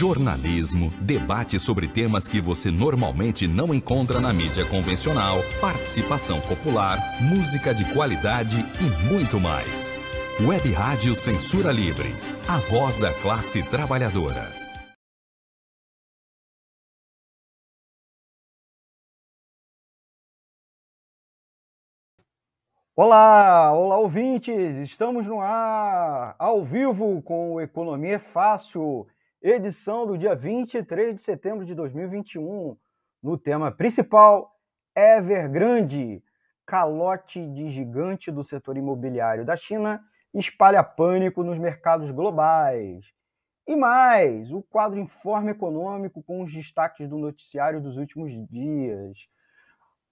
jornalismo, debate sobre temas que você normalmente não encontra na mídia convencional, participação popular, música de qualidade e muito mais. Web Rádio Censura Livre, a voz da classe trabalhadora. Olá, olá ouvintes, estamos no ar, ao vivo com o Economia é Fácil, edição do dia 23 de setembro de 2021, no tema principal, Evergrande, calote de gigante do setor imobiliário da China, espalha pânico nos mercados globais. E mais, o quadro Informe Econômico com os destaques do noticiário dos últimos dias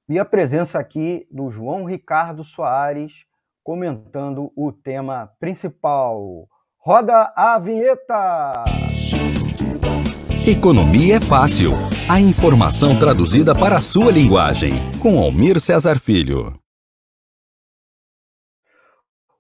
e a presença aqui do João Ricardo Soares comentando o tema principal. Roda a vinheta! Economia é fácil. A informação traduzida para a sua linguagem. Com Almir Cesar Filho.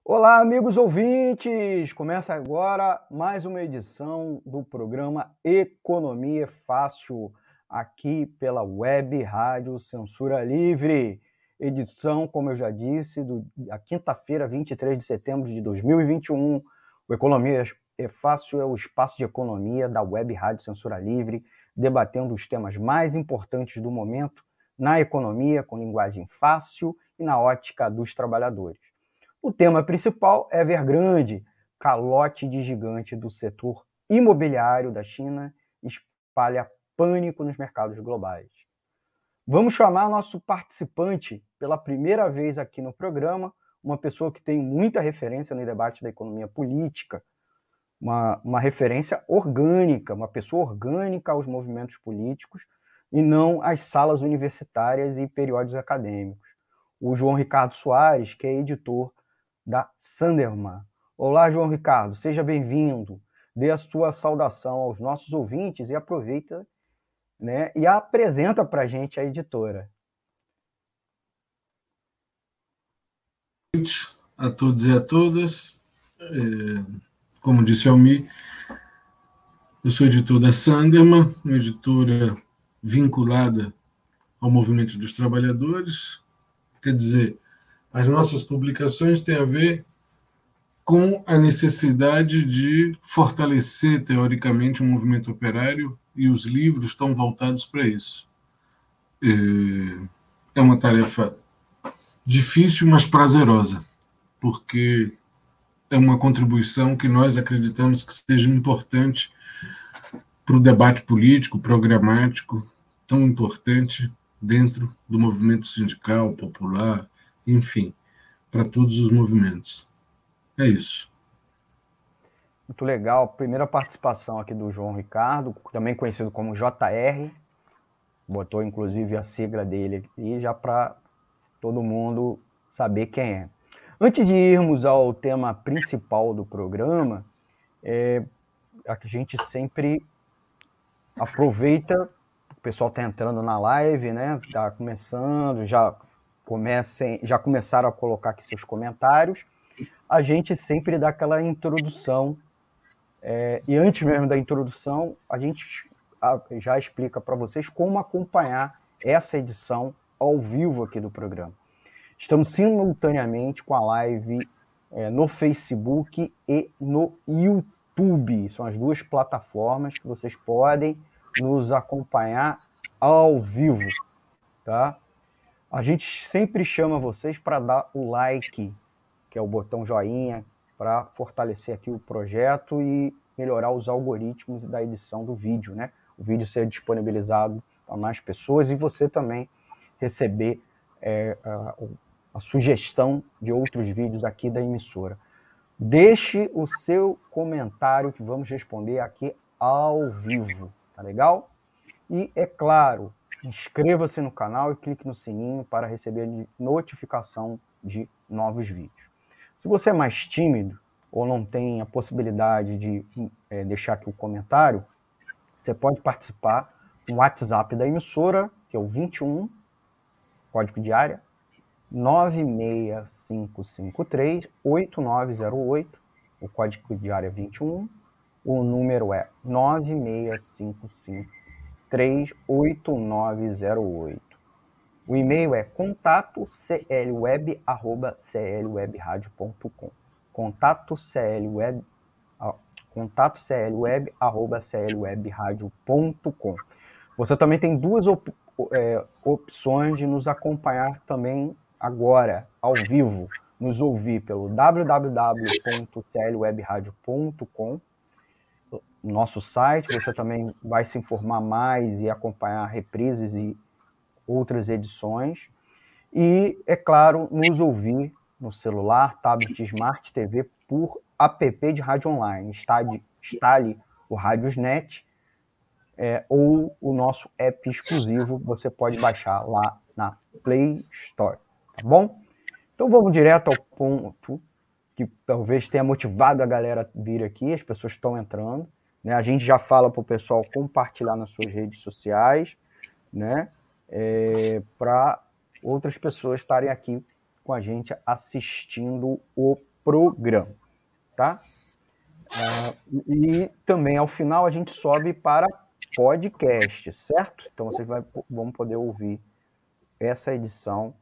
Olá, amigos ouvintes! Começa agora mais uma edição do programa Economia é Fácil aqui pela Web Rádio Censura Livre. Edição, como eu já disse, do, da quinta-feira, 23 de setembro de 2021. O Economia Fácil é o espaço de economia da Web Rádio Censura Livre, debatendo os temas mais importantes do momento na economia, com linguagem fácil e na ótica dos trabalhadores. O tema principal é Evergrande, calote de gigante do setor imobiliário da China, espalha pânico nos mercados globais. Vamos chamar nosso participante pela primeira vez aqui no programa, uma pessoa que tem muita referência no debate da economia política, uma, uma referência orgânica, uma pessoa orgânica aos movimentos políticos e não às salas universitárias e períodos acadêmicos. O João Ricardo Soares, que é editor da Sanderman. Olá, João Ricardo, seja bem-vindo. Dê a sua saudação aos nossos ouvintes e aproveita né, e apresenta para a gente a editora. A todos e a todas, é, como disse Almi, eu sou editor da Sanderman, uma editora vinculada ao movimento dos trabalhadores, quer dizer, as nossas publicações têm a ver com a necessidade de fortalecer, teoricamente, o movimento operário e os livros estão voltados para isso. É, é uma tarefa difícil, mas prazerosa, porque é uma contribuição que nós acreditamos que seja importante para o debate político, programático, tão importante dentro do movimento sindical, popular, enfim, para todos os movimentos. É isso. Muito legal. Primeira participação aqui do João Ricardo, também conhecido como JR. Botou inclusive a sigla dele aqui já para todo mundo saber quem é. Antes de irmos ao tema principal do programa, é, a gente sempre aproveita, o pessoal está entrando na live, né? Está começando, já comecem, já começaram a colocar aqui seus comentários. A gente sempre dá aquela introdução é, e antes mesmo da introdução, a gente já explica para vocês como acompanhar essa edição ao vivo aqui do programa. Estamos simultaneamente com a live é, no Facebook e no YouTube. São as duas plataformas que vocês podem nos acompanhar ao vivo, tá? A gente sempre chama vocês para dar o like, que é o botão joinha, para fortalecer aqui o projeto e melhorar os algoritmos da edição do vídeo, né? O vídeo ser disponibilizado para mais pessoas e você também receber é, a, sugestão de outros vídeos aqui da emissora. Deixe o seu comentário que vamos responder aqui ao vivo, tá legal? E é claro, inscreva-se no canal e clique no sininho para receber notificação de novos vídeos. Se você é mais tímido ou não tem a possibilidade de é, deixar aqui o um comentário, você pode participar no WhatsApp da emissora, que é o 21, código de área, 96553-8908, o código de área 21, O número é 9655 38908. O e-mail é contato clweb@clwebradio.com. Contato clweb contato clweb@clwebradio.com. Você também tem duas op é, opções de nos acompanhar também agora, ao vivo, nos ouvir pelo www.clwebradio.com, nosso site. Você também vai se informar mais e acompanhar reprises e outras edições. E, é claro, nos ouvir no celular, tablet, smart TV por app de rádio online. Instale, o Radiosnet é, ou o nosso app exclusivo, você pode baixar lá na Play Store, tá bom? Então vamos direto ao ponto que talvez tenha motivado a galera a vir aqui, as pessoas estão entrando, né? A gente já fala para o pessoal compartilhar nas suas redes sociais, né? É, para outras pessoas estarem aqui com a gente assistindo o programa, tá? Uh, e também ao final a gente sobe para podcast, certo? Então vocês vai, vão poder ouvir essa edição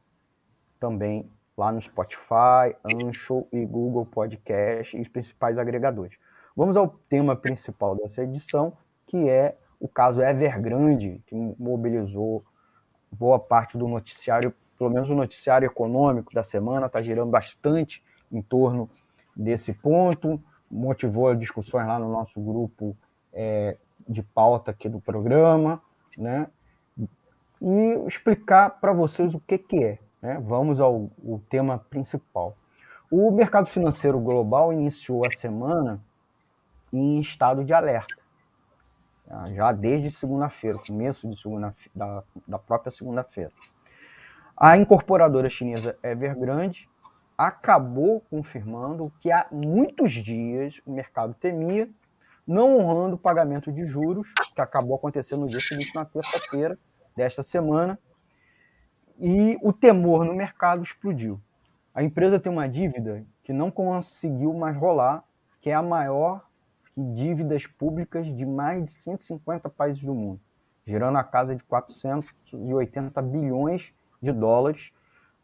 também lá no Spotify, Ancho e Google Podcast e os principais agregadores. Vamos ao tema principal dessa edição, que é o caso Evergrande, que mobilizou boa parte do noticiário, pelo menos o noticiário econômico da semana, está girando bastante em torno desse ponto, motivou discussões lá no nosso grupo é, de pauta aqui do programa, né? E explicar para vocês o que, que é. Né? Vamos ao, ao tema principal. O mercado financeiro global iniciou a semana em estado de alerta, tá? já desde segunda-feira, começo de segunda da, da própria segunda-feira. A incorporadora chinesa Evergrande acabou confirmando que há muitos dias o mercado temia não honrando o pagamento de juros, que acabou acontecendo no dia seguinte, na terça-feira desta semana, e o temor no mercado explodiu. A empresa tem uma dívida que não conseguiu mais rolar, que é a maior dívidas públicas de mais de 150 países do mundo, gerando a casa de 480 bilhões de dólares.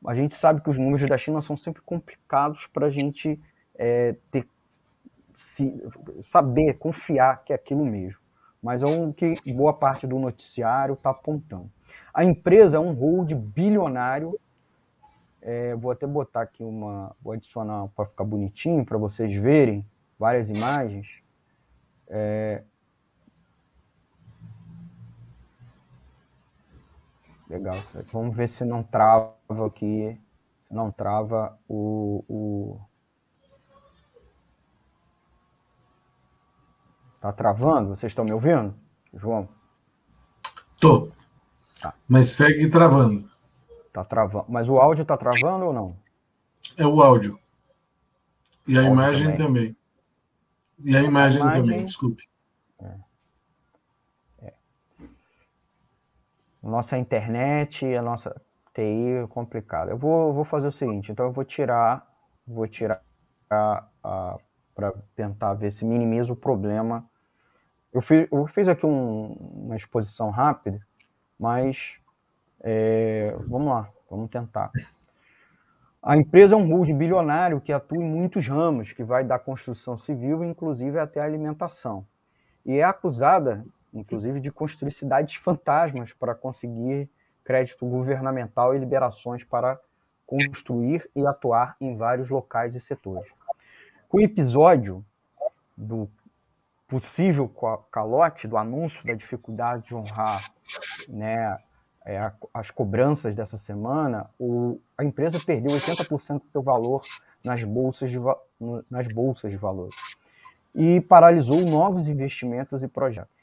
A gente sabe que os números da China são sempre complicados para a gente é, ter se, saber, confiar que é aquilo mesmo. Mas é o que boa parte do noticiário está apontando. A empresa é um hold bilionário. É, vou até botar aqui uma. Vou adicionar para ficar bonitinho, para vocês verem várias imagens. É, legal. Vamos ver se não trava aqui. Se não trava o, o Tá travando? Vocês estão me ouvindo, João? Tô. Tá. Mas segue travando. Tá travando. Mas o áudio tá travando ou não? É o áudio. E a áudio imagem também. também. E a, a imagem, imagem, também, desculpe. É. É. Nossa internet, a nossa TI é complicada. Eu vou, vou fazer o seguinte, então eu vou tirar, vou tirar para tentar ver se minimiza o problema eu fiz, eu fiz aqui um, uma exposição rápida, mas é, vamos lá, vamos tentar. A empresa é um hold bilionário que atua em muitos ramos, que vai da construção civil, inclusive até a alimentação. E é acusada, inclusive, de construir cidades fantasmas para conseguir crédito governamental e liberações para construir e atuar em vários locais e setores. O episódio do possível calote do anúncio da dificuldade de honrar né, é, as cobranças dessa semana, o, a empresa perdeu 80% do seu valor nas bolsas, de, nas bolsas de valores e paralisou novos investimentos e projetos.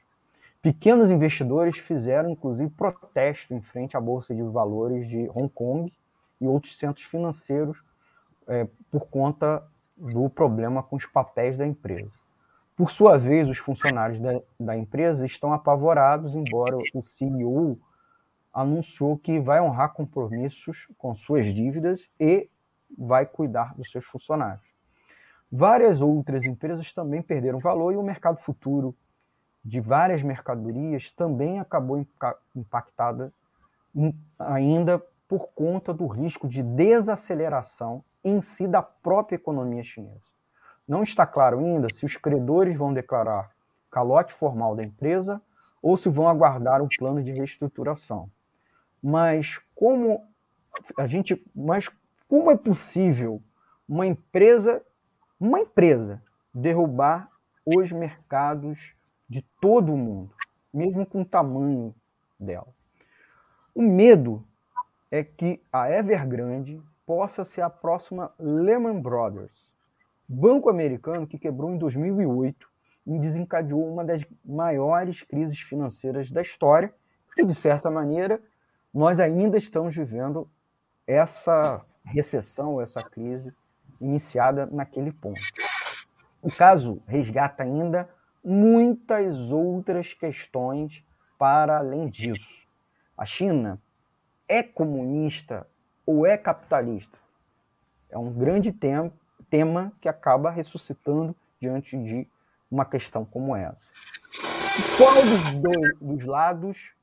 Pequenos investidores fizeram, inclusive, protesto em frente à Bolsa de Valores de Hong Kong e outros centros financeiros é, por conta do problema com os papéis da empresa. Por sua vez, os funcionários da, da empresa estão apavorados, embora o CEO anunciou que vai honrar compromissos com suas dívidas e vai cuidar dos seus funcionários. Várias outras empresas também perderam valor e o mercado futuro de várias mercadorias também acabou impactada ainda por conta do risco de desaceleração em si da própria economia chinesa. Não está claro ainda se os credores vão declarar calote formal da empresa ou se vão aguardar um plano de reestruturação. Mas como a gente, mas como é possível uma empresa, uma empresa derrubar os mercados de todo o mundo, mesmo com o tamanho dela? O medo é que a Evergrande possa ser a próxima Lehman Brothers, banco americano que quebrou em 2008 e desencadeou uma das maiores crises financeiras da história, e de certa maneira nós ainda estamos vivendo essa recessão, essa crise iniciada naquele ponto. O caso resgata ainda muitas outras questões para além disso. A China é comunista ou é capitalista? É um grande tema, tema que acaba ressuscitando diante de uma questão como essa. qual dos, dois, dos lados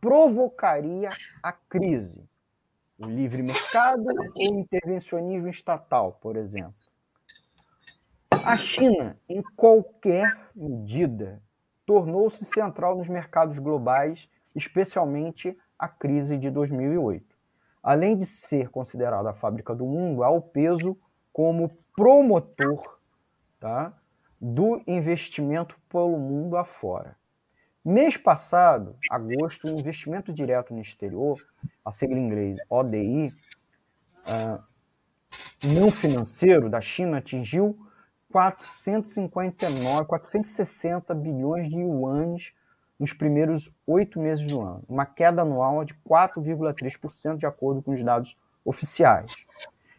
provocaria a crise? O livre mercado ou o intervencionismo estatal, por exemplo? A China, em qualquer medida, tornou-se central nos mercados globais, especialmente a crise de 2008. Além de ser considerada a fábrica do mundo, há o peso como promotor tá, do investimento pelo mundo afora. Mês passado, agosto, o investimento direto no exterior, a sigla em inglês ODI, uh, não financeiro da China atingiu 459, 460 bilhões de yuanes nos primeiros oito meses do ano, uma queda anual de 4,3% de acordo com os dados oficiais.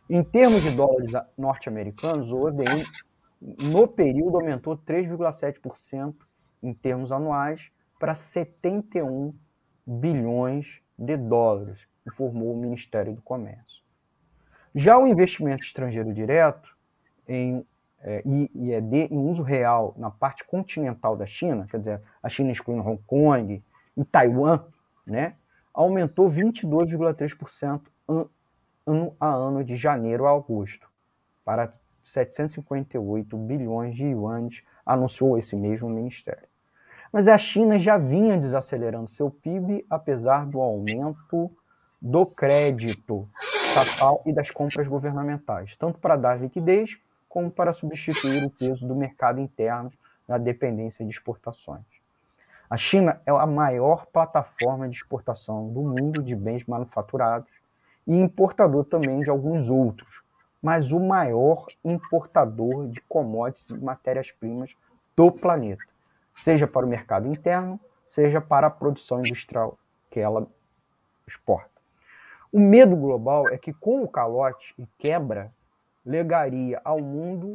Em termos de dólares norte-americanos, o ODI no período aumentou 3,7% em termos anuais para 71 bilhões de dólares, informou o Ministério do Comércio. Já o investimento estrangeiro direto em é, IED em uso real na parte continental da China, quer dizer, a China excluindo Hong Kong e Taiwan, né, aumentou 22,3% ano a ano de janeiro a agosto, para 758 bilhões de yuans, anunciou esse mesmo ministério. Mas a China já vinha desacelerando seu PIB, apesar do aumento do crédito estatal e das compras governamentais, tanto para dar liquidez como para substituir o peso do mercado interno na dependência de exportações. A China é a maior plataforma de exportação do mundo de bens manufaturados e importador também de alguns outros, mas o maior importador de commodities e matérias-primas do planeta, seja para o mercado interno, seja para a produção industrial que ela exporta. O medo global é que, com o calote e quebra, legaria ao mundo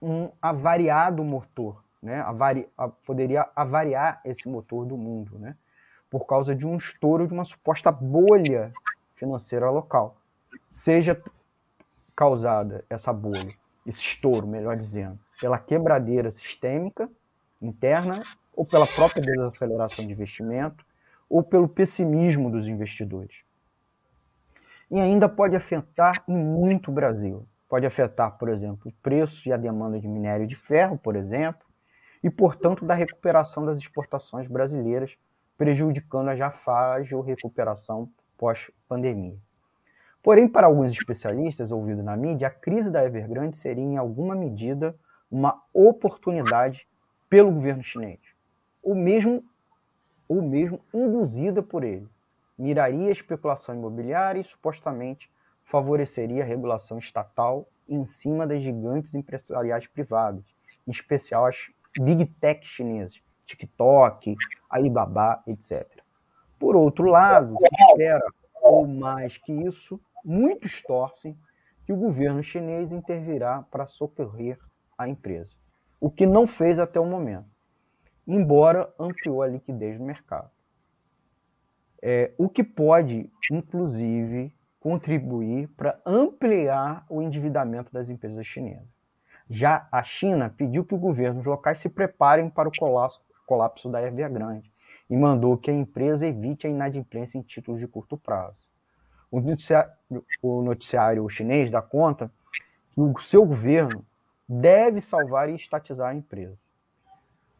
um avariado motor, né? Avari, a, poderia avariar esse motor do mundo, né? Por causa de um estouro de uma suposta bolha financeira local. Seja causada essa bolha, esse estouro, melhor dizendo, pela quebradeira sistêmica interna ou pela própria desaceleração de investimento ou pelo pessimismo dos investidores. E ainda pode afetar em muito o Brasil. Pode afetar, por exemplo, o preço e a demanda de minério de ferro, por exemplo, e, portanto, da recuperação das exportações brasileiras, prejudicando a já frágil recuperação pós-pandemia. Porém, para alguns especialistas ouvidos na mídia, a crise da Evergrande seria, em alguma medida, uma oportunidade pelo governo chinês, ou mesmo, ou mesmo induzida por ele. Miraria a especulação imobiliária e supostamente favoreceria a regulação estatal em cima das gigantes empresariais privadas, em especial as big tech chinesas, TikTok, Alibaba, etc. Por outro lado, se espera, ou mais que isso, muitos torcem que o governo chinês intervirá para socorrer a empresa, o que não fez até o momento, embora ampliou a liquidez do mercado. É, o que pode, inclusive, contribuir para ampliar o endividamento das empresas chinesas. Já a China pediu que os governos locais se preparem para o colapso, colapso da Evergrande e mandou que a empresa evite a inadimplência em títulos de curto prazo. O noticiário, o noticiário chinês dá conta que o seu governo deve salvar e estatizar a empresa.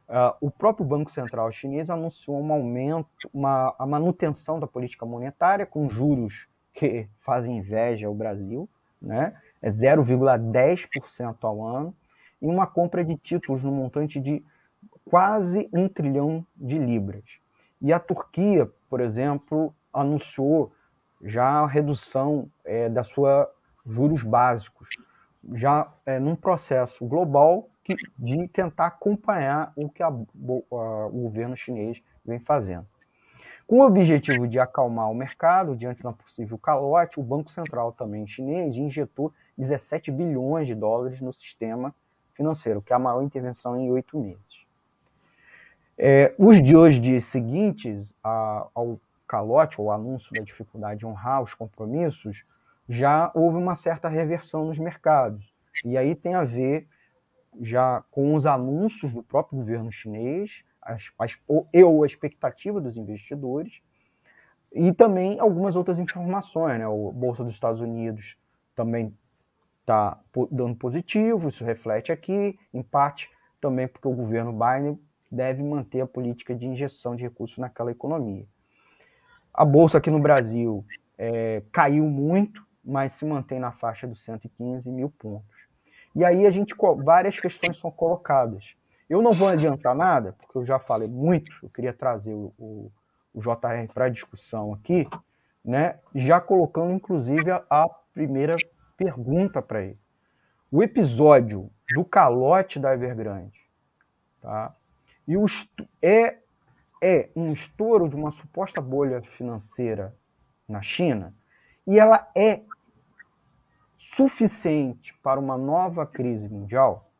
Uh, o próprio Banco Central chinês anunciou um aumento, uma, a manutenção da política monetária com juros que fazem inveja ao Brasil, né? é 0,10% ao ano, e uma compra de títulos no montante de quase um trilhão de libras. E a Turquia, por exemplo, anunciou já a redução é, da sua juros básicos, já é, num processo global que, de tentar acompanhar o que a, a, o governo chinês vem fazendo. Com o objetivo de acalmar o mercado diante de uma possível calote, o Banco Central também chinês injetou 17 bilhões de dólares no sistema financeiro, que é a maior intervenção em oito meses. É, os dias seguintes a, ao calote, ou anúncio da dificuldade de honrar os compromissos, já houve uma certa reversão nos mercados. E aí tem a ver já com os anúncios do próprio governo chinês, as, as, ou a expectativa dos investidores, e também algumas outras informações. Né? O Bolsa dos Estados Unidos também está dando positivo, isso reflete aqui, em parte também porque o governo Biden deve manter a política de injeção de recursos naquela economia. A Bolsa aqui no Brasil é, caiu muito, mas se mantém na faixa dos 115 mil pontos. E aí a gente várias questões são colocadas. Eu não vou adiantar nada, porque eu já falei muito, eu queria trazer o, o, o JR para discussão aqui, né? Já colocando inclusive a, a primeira pergunta para ele. O episódio do calote da Evergrande, tá? E o é é um estouro de uma suposta bolha financeira na China, e ela é suficiente para uma nova crise mundial?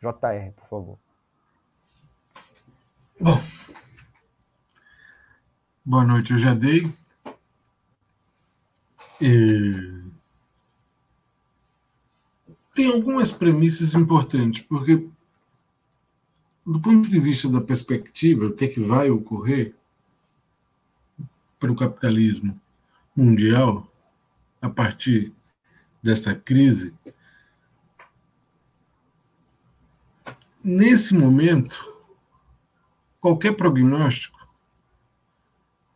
JR, por favor. Bom, boa noite, eu já dei. E... Tem algumas premissas importantes, porque, do ponto de vista da perspectiva, o que é que vai ocorrer para o capitalismo mundial a partir desta crise, nesse momento, qualquer prognóstico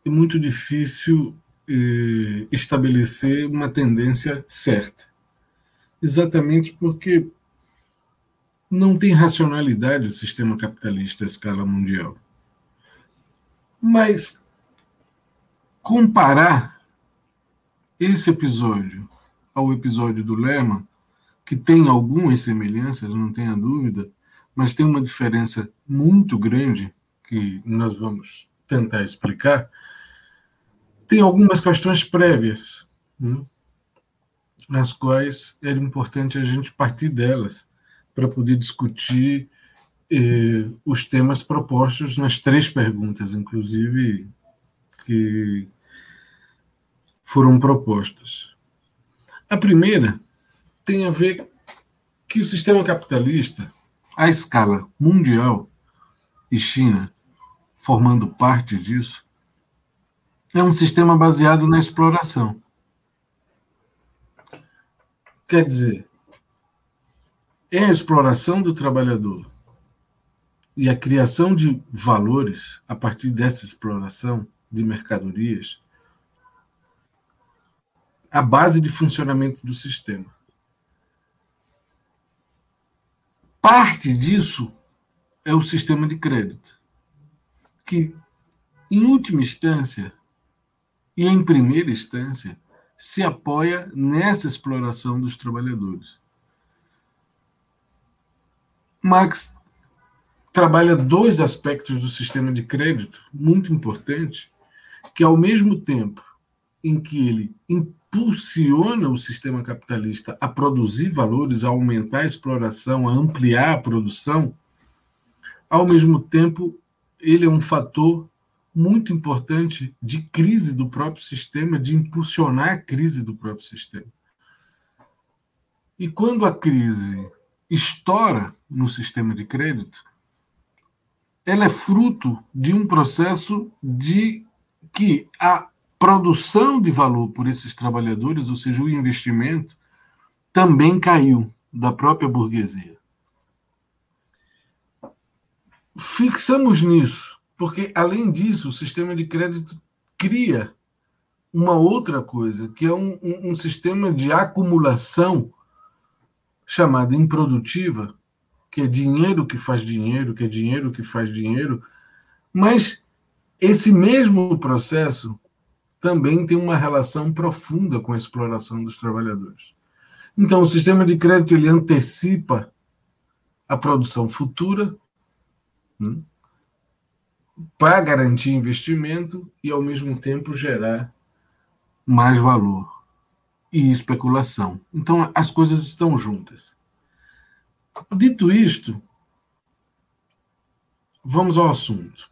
é muito difícil eh, estabelecer uma tendência certa. Exatamente porque não tem racionalidade o sistema capitalista à escala mundial. Mas comparar esse episódio ao episódio do Lema, que tem algumas semelhanças, não tenha dúvida, mas tem uma diferença muito grande que nós vamos tentar explicar. Tem algumas questões prévias, né, as quais era importante a gente partir delas para poder discutir eh, os temas propostos nas três perguntas, inclusive, que foram propostas. A primeira tem a ver que o sistema capitalista, à escala mundial, e China formando parte disso, é um sistema baseado na exploração. Quer dizer, é a exploração do trabalhador e a criação de valores a partir dessa exploração de mercadorias a base de funcionamento do sistema. Parte disso é o sistema de crédito, que, em última instância, e em primeira instância, se apoia nessa exploração dos trabalhadores. Marx trabalha dois aspectos do sistema de crédito muito importantes, que ao mesmo tempo em que ele impulsiona o sistema capitalista a produzir valores, a aumentar a exploração, a ampliar a produção, ao mesmo tempo, ele é um fator muito importante de crise do próprio sistema, de impulsionar a crise do próprio sistema. E quando a crise estoura no sistema de crédito, ela é fruto de um processo de que a produção de valor por esses trabalhadores, ou seja, o investimento, também caiu da própria burguesia. Fixamos nisso, porque, além disso, o sistema de crédito cria uma outra coisa, que é um, um, um sistema de acumulação chamado improdutiva, que é dinheiro que faz dinheiro, que é dinheiro que faz dinheiro, mas esse mesmo processo também tem uma relação profunda com a exploração dos trabalhadores. Então, o sistema de crédito ele antecipa a produção futura né, para garantir investimento e, ao mesmo tempo, gerar mais valor e especulação. Então, as coisas estão juntas. Dito isto, vamos ao assunto.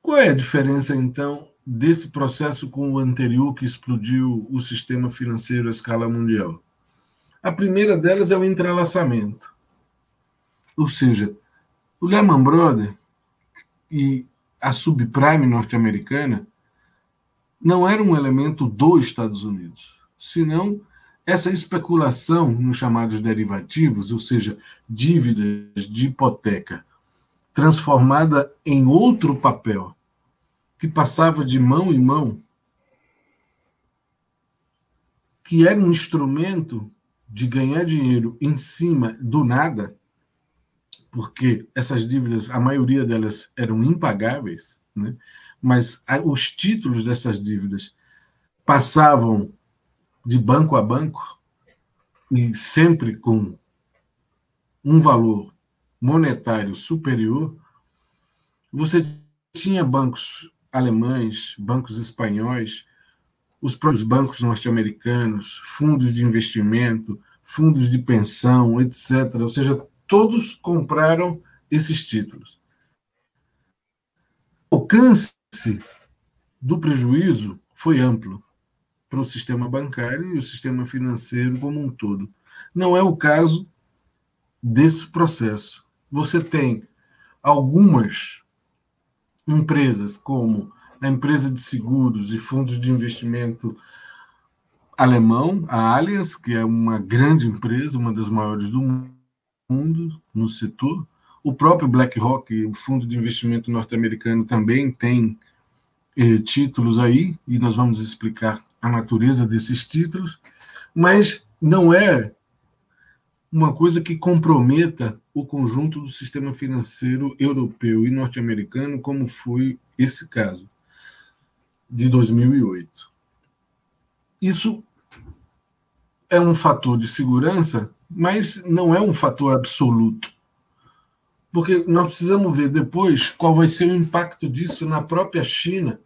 Qual é a diferença, então, desse processo com o anterior que explodiu o sistema financeiro à escala mundial? A primeira delas é o entrelaçamento. Ou seja, o Lehman Brothers e a subprime norte-americana não era um elemento dos Estados Unidos senão essa especulação nos chamados derivativos, ou seja, dívidas de hipoteca, transformada em outro papel, que passava de mão em mão, que era um instrumento de ganhar dinheiro em cima do nada, porque essas dívidas, a maioria delas eram impagáveis, né? mas os títulos dessas dívidas passavam de banco a banco e sempre com um valor monetário superior, você tinha bancos alemães, bancos espanhóis, os próprios bancos norte-americanos, fundos de investimento, fundos de pensão, etc. Ou seja, todos compraram esses títulos. O alcance do prejuízo foi amplo para o sistema bancário e o sistema financeiro como um todo. Não é o caso desse processo. Você tem algumas empresas, como a empresa de seguros e fundos de investimento alemão, a Allianz, que é uma grande empresa, uma das maiores do mundo no setor. O próprio BlackRock, o fundo de investimento norte-americano, também tem eh, títulos aí, e nós vamos explicar a natureza desses títulos, mas não é uma coisa que comprometa o conjunto do sistema financeiro europeu e norte-americano, como foi esse caso de 2008. Isso é um fator de segurança, mas não é um fator absoluto. Porque nós precisamos ver depois qual vai ser o impacto disso na própria China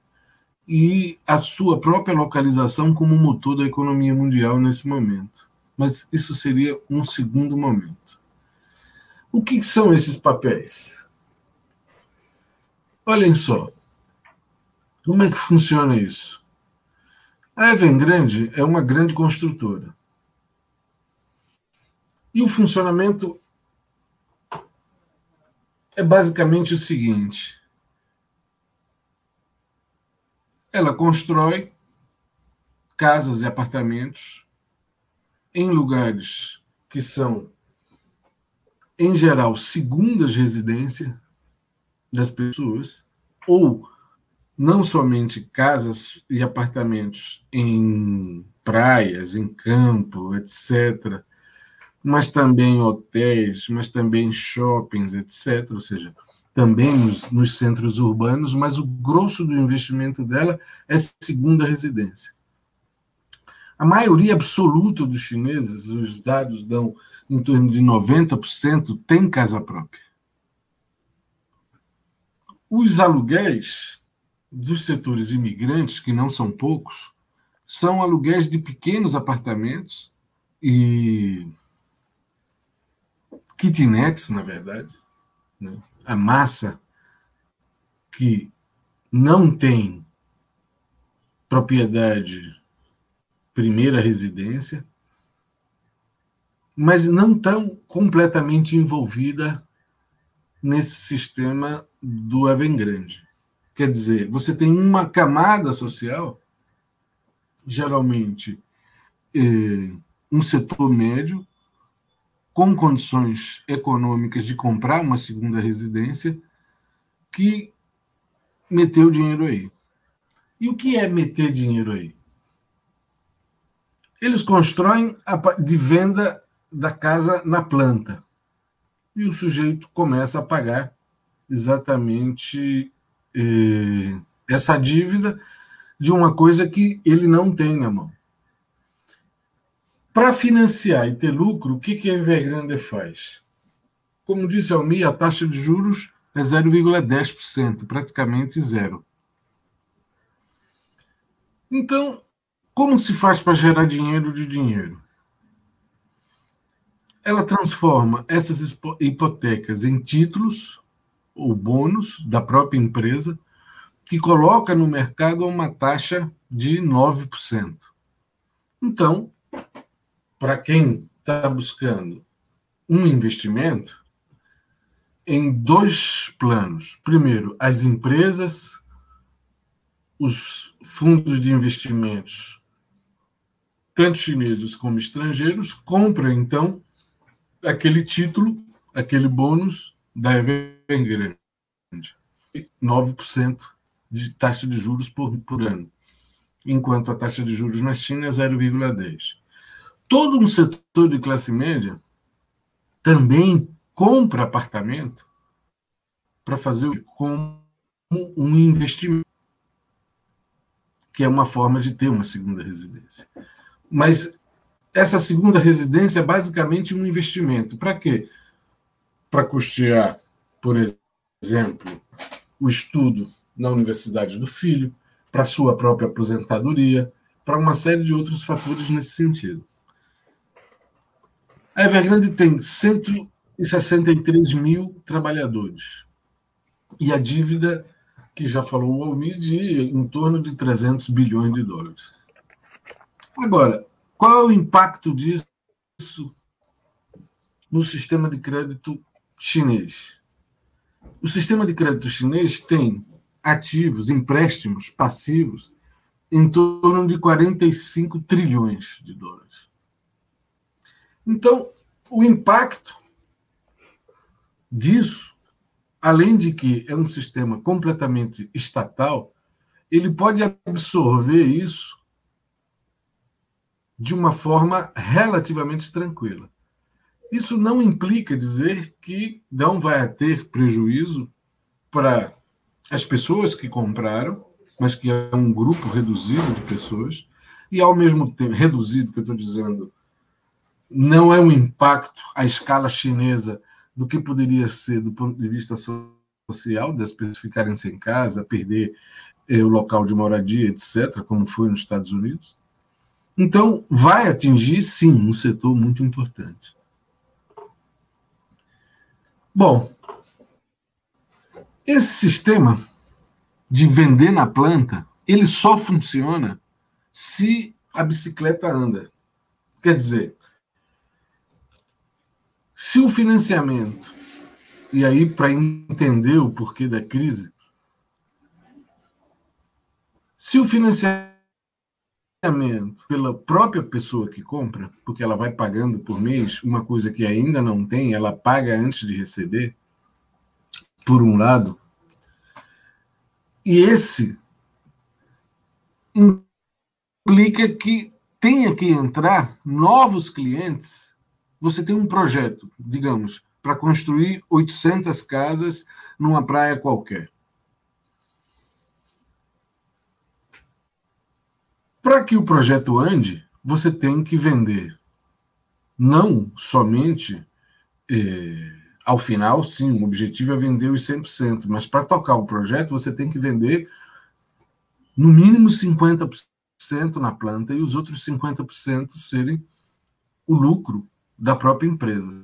e a sua própria localização como motor da economia mundial nesse momento. Mas isso seria um segundo momento. O que são esses papéis? Olhem só. Como é que funciona isso? A Evergrande é uma grande construtora. E o funcionamento é basicamente o seguinte: Ela constrói casas e apartamentos em lugares que são, em geral, segundas residências das pessoas, ou não somente casas e apartamentos em praias, em campo, etc., mas também hotéis, mas também shoppings, etc. Ou seja, também nos, nos, centros urbanos, mas o grosso do investimento dela é segunda residência. A maioria absoluta dos chineses, os dados dão em torno de 90%, tem casa própria. Os aluguéis dos setores imigrantes, que não são poucos, são aluguéis de pequenos apartamentos e kitnets, na verdade, né? a massa que não tem propriedade primeira residência, mas não tão completamente envolvida nesse sistema do Evergrande. Quer dizer, você tem uma camada social, geralmente eh, um setor médio, com condições econômicas de comprar uma segunda residência, que meteu dinheiro aí. E o que é meter dinheiro aí? Eles constroem de venda da casa na planta. E o sujeito começa a pagar exatamente eh, essa dívida de uma coisa que ele não tem na mão. Para financiar e ter lucro, o que, que a Evergrande faz? Como disse Almi, a taxa de juros é 0,10%, praticamente zero. Então, como se faz para gerar dinheiro de dinheiro? Ela transforma essas hipotecas em títulos ou bônus da própria empresa, que coloca no mercado uma taxa de 9%. Então, para quem está buscando um investimento, em dois planos. Primeiro, as empresas, os fundos de investimentos, tanto chineses como estrangeiros, compram, então, aquele título, aquele bônus da Evergrande. 9% de taxa de juros por, por ano, enquanto a taxa de juros na China é 0,10%. Todo um setor de classe média também compra apartamento para fazer como um investimento, que é uma forma de ter uma segunda residência. Mas essa segunda residência é basicamente um investimento. Para quê? Para custear, por exemplo, o estudo na universidade do filho, para sua própria aposentadoria, para uma série de outros fatores nesse sentido. A Evergrande tem 163 mil trabalhadores. E a dívida, que já falou o Almir, de em torno de 300 bilhões de dólares. Agora, qual é o impacto disso no sistema de crédito chinês? O sistema de crédito chinês tem ativos, empréstimos passivos em torno de 45 trilhões de dólares. Então, o impacto disso, além de que é um sistema completamente estatal, ele pode absorver isso de uma forma relativamente tranquila. Isso não implica dizer que não vai ter prejuízo para as pessoas que compraram, mas que é um grupo reduzido de pessoas, e ao mesmo tempo, reduzido, que eu estou dizendo, não é um impacto à escala chinesa do que poderia ser do ponto de vista social, das pessoas ficarem sem casa, perder eh, o local de moradia, etc., como foi nos Estados Unidos. Então, vai atingir, sim, um setor muito importante. Bom, esse sistema de vender na planta, ele só funciona se a bicicleta anda. Quer dizer, se o financiamento, e aí para entender o porquê da crise, se o financiamento pela própria pessoa que compra, porque ela vai pagando por mês uma coisa que ainda não tem, ela paga antes de receber, por um lado, e esse implica que tenha que entrar novos clientes você tem um projeto, digamos, para construir 800 casas numa praia qualquer. Para que o projeto ande, você tem que vender não somente eh, ao final, sim, o objetivo é vender os 100%, mas para tocar o projeto, você tem que vender no mínimo 50% na planta e os outros 50% serem o lucro da própria empresa.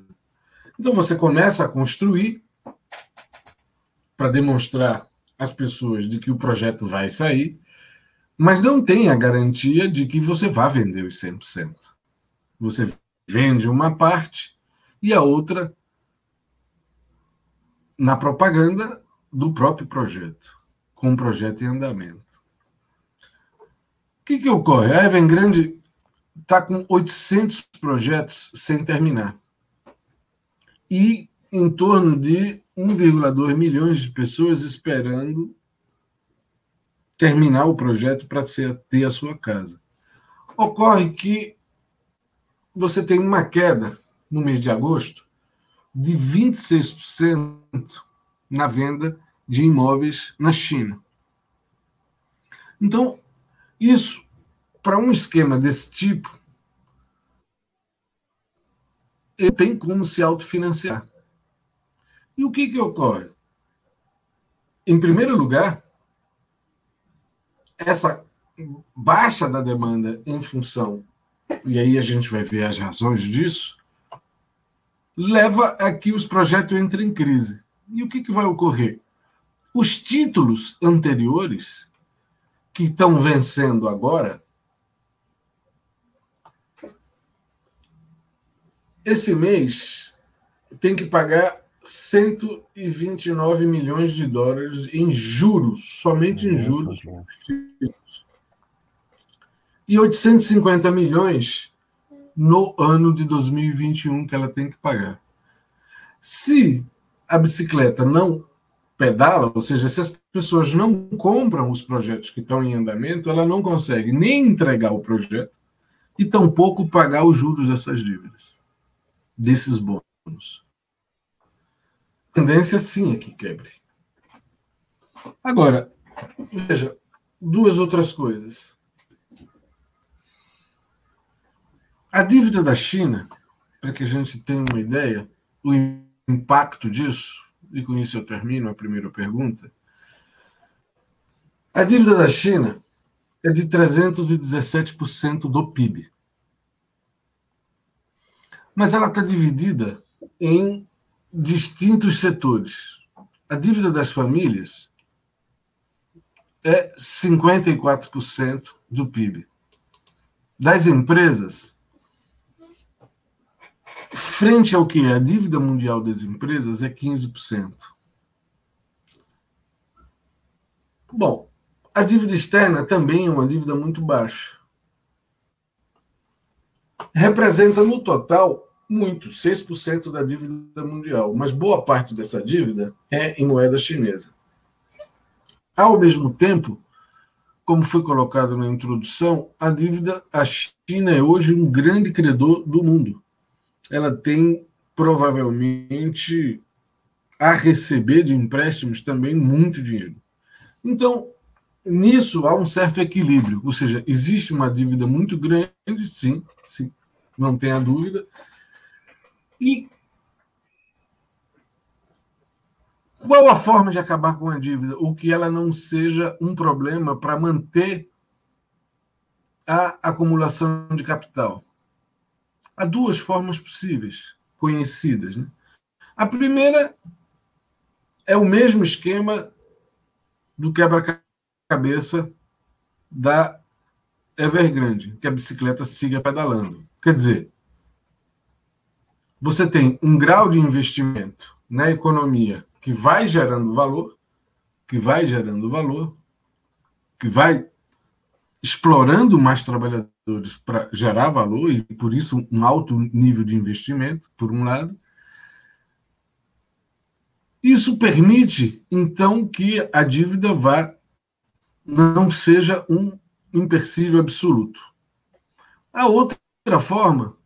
Então você começa a construir para demonstrar às pessoas de que o projeto vai sair, mas não tem a garantia de que você vá vender os 100%. Você vende uma parte e a outra na propaganda do próprio projeto, com o projeto em andamento. O que, que ocorre? A Evergrande está com 800 projetos sem terminar. E em torno de 1,2 milhões de pessoas esperando terminar o projeto para ter a sua casa. Ocorre que você tem uma queda no mês de agosto de 26% na venda de imóveis na China. Então, isso, para um esquema desse tipo, ele tem como se autofinanciar. E o que, que ocorre? Em primeiro lugar, essa baixa da demanda em função, e aí a gente vai ver as razões disso, leva a que os projetos entrem em crise. E o que, que vai ocorrer? Os títulos anteriores, que estão vencendo agora, esse mês tem que pagar 129 milhões de dólares em juros, somente em juros. E 850 milhões no ano de 2021 que ela tem que pagar. Se a bicicleta não pedala, ou seja, se as pessoas não compram os projetos que estão em andamento, ela não consegue nem entregar o projeto e tampouco pagar os juros dessas dívidas, desses bônus tendência sim é que quebre. Agora, veja, duas outras coisas. A dívida da China, para que a gente tenha uma ideia, o impacto disso, e com isso eu termino a primeira pergunta. A dívida da China é de 317% do PIB. Mas ela está dividida em distintos setores. A dívida das famílias é 54% do PIB. Das empresas, frente ao que é a dívida mundial das empresas, é 15%. Bom, a dívida externa também é uma dívida muito baixa. Representa no total muito, 6% da dívida mundial, mas boa parte dessa dívida é em moeda chinesa. Ao mesmo tempo, como foi colocado na introdução, a dívida, a China é hoje um grande credor do mundo. Ela tem provavelmente a receber de empréstimos também muito dinheiro. Então, nisso há um certo equilíbrio, ou seja, existe uma dívida muito grande, sim, sim, não tenha dúvida, e qual a forma de acabar com a dívida? O que ela não seja um problema para manter a acumulação de capital. Há duas formas possíveis, conhecidas. Né? A primeira é o mesmo esquema do quebra-cabeça da Evergrande, que a bicicleta siga pedalando. Quer dizer, você tem um grau de investimento na economia que vai gerando valor, que vai gerando valor, que vai explorando mais trabalhadores para gerar valor e por isso um alto nível de investimento, por um lado. Isso permite então que a dívida vá não seja um empecilho absoluto. A outra forma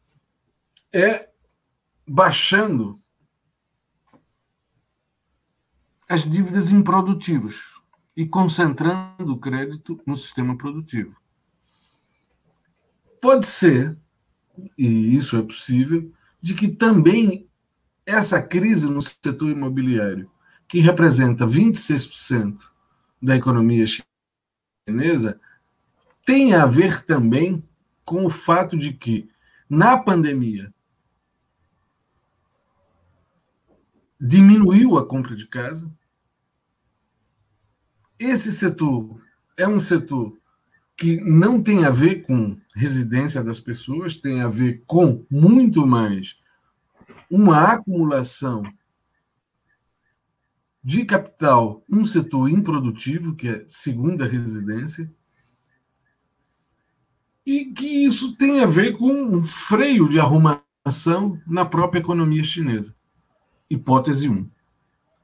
é baixando as dívidas improdutivas e concentrando o crédito no sistema produtivo. Pode ser, e isso é possível, de que também essa crise no setor imobiliário, que representa 26% da economia chinesa, tenha a ver também com o fato de que, na pandemia, diminuiu a compra de casa. Esse setor é um setor que não tem a ver com residência das pessoas, tem a ver com muito mais uma acumulação de capital um setor improdutivo, que é segunda residência, e que isso tem a ver com um freio de arrumação na própria economia chinesa. Hipótese 1.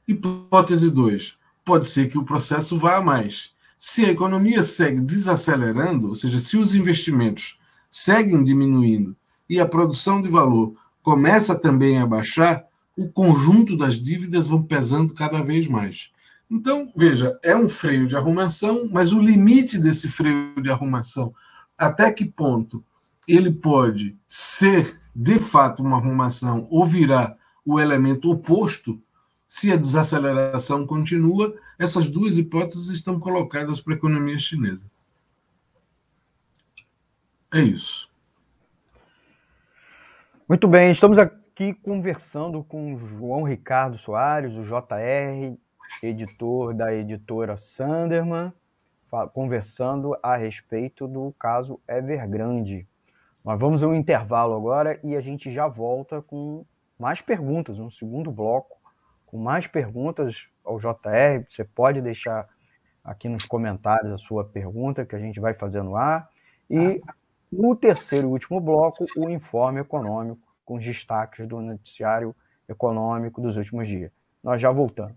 Hipótese 2. Pode ser que o processo vá a mais. Se a economia segue desacelerando, ou seja, se os investimentos seguem diminuindo e a produção de valor começa também a baixar, o conjunto das dívidas vão pesando cada vez mais. Então, veja, é um freio de arrumação, mas o limite desse freio de arrumação, até que ponto ele pode ser de fato uma arrumação ou virar o elemento oposto, se a desaceleração continua, essas duas hipóteses estão colocadas para a economia chinesa. É isso. Muito bem, estamos aqui conversando com João Ricardo Soares, o JR, editor da editora Sanderman, conversando a respeito do caso Evergrande. Nós vamos a um intervalo agora e a gente já volta com mais perguntas, um segundo bloco, com mais perguntas ao JR. Você pode deixar aqui nos comentários a sua pergunta que a gente vai fazer no ar. E no terceiro e último bloco, o informe econômico com os destaques do noticiário econômico dos últimos dias. Nós já voltamos.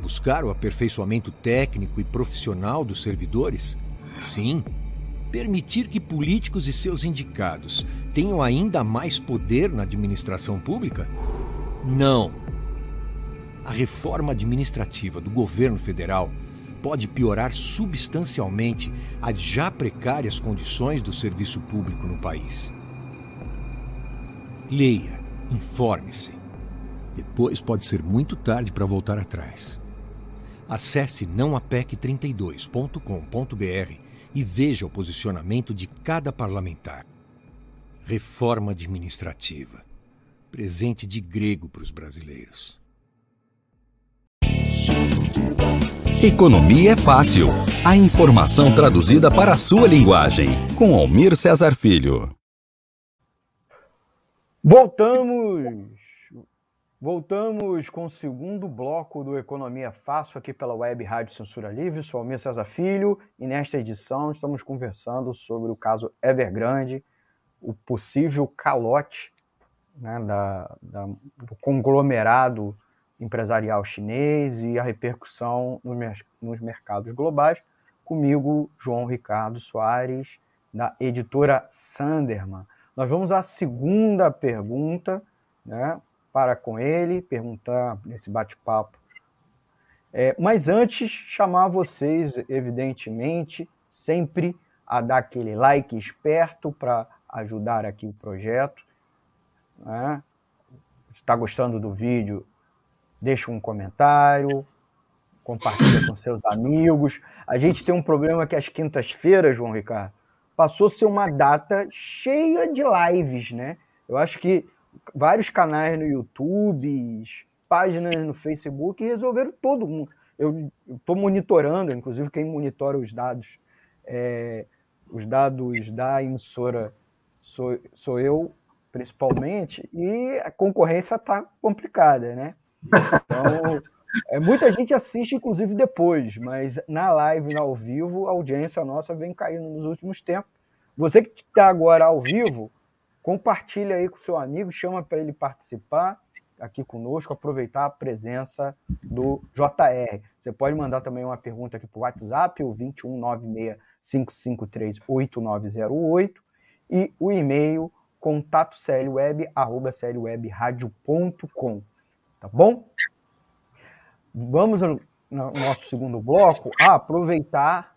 Buscar o aperfeiçoamento técnico e profissional dos servidores? Sim. Permitir que políticos e seus indicados tenham ainda mais poder na administração pública? Não. A reforma administrativa do governo federal pode piorar substancialmente as já precárias condições do serviço público no país. Leia, informe-se. Depois pode ser muito tarde para voltar atrás. Acesse nãoapec32.com.br e veja o posicionamento de cada parlamentar. Reforma administrativa. Presente de grego para os brasileiros. Economia é fácil. A informação traduzida para a sua linguagem. Com Almir Cesar Filho. Voltamos. Voltamos com o segundo bloco do Economia Fácil aqui pela Web Rádio Censura Livre. Sou Almir Cesar Filho e nesta edição estamos conversando sobre o caso Evergrande, o possível calote né, da, da, do conglomerado empresarial chinês e a repercussão nos mercados globais. Comigo, João Ricardo Soares, da editora Sanderman. Nós vamos à segunda pergunta, né, para com ele, perguntar nesse bate-papo. É, mas antes, chamar vocês, evidentemente, sempre a dar aquele like esperto para ajudar aqui o projeto. Né? Está gostando do vídeo? deixa um comentário, compartilha com seus amigos. A gente tem um problema que às quintas-feiras, João Ricardo, passou a ser uma data cheia de lives, né? Eu acho que vários canais no YouTube, páginas no Facebook resolveram todo mundo. Eu estou monitorando, inclusive quem monitora os dados, é, os dados da emissora sou, sou eu, principalmente, e a concorrência está complicada, né? Então, é, muita gente assiste, inclusive, depois, mas na live, ao vivo, a audiência nossa vem caindo nos últimos tempos. Você que está agora ao vivo, compartilha aí com seu amigo, chama para ele participar aqui conosco, aproveitar a presença do JR. Você pode mandar também uma pergunta aqui para o WhatsApp, o 2196-553-8908, e o e-mail contato arroba tá bom? Vamos no nosso segundo bloco, ah, aproveitar,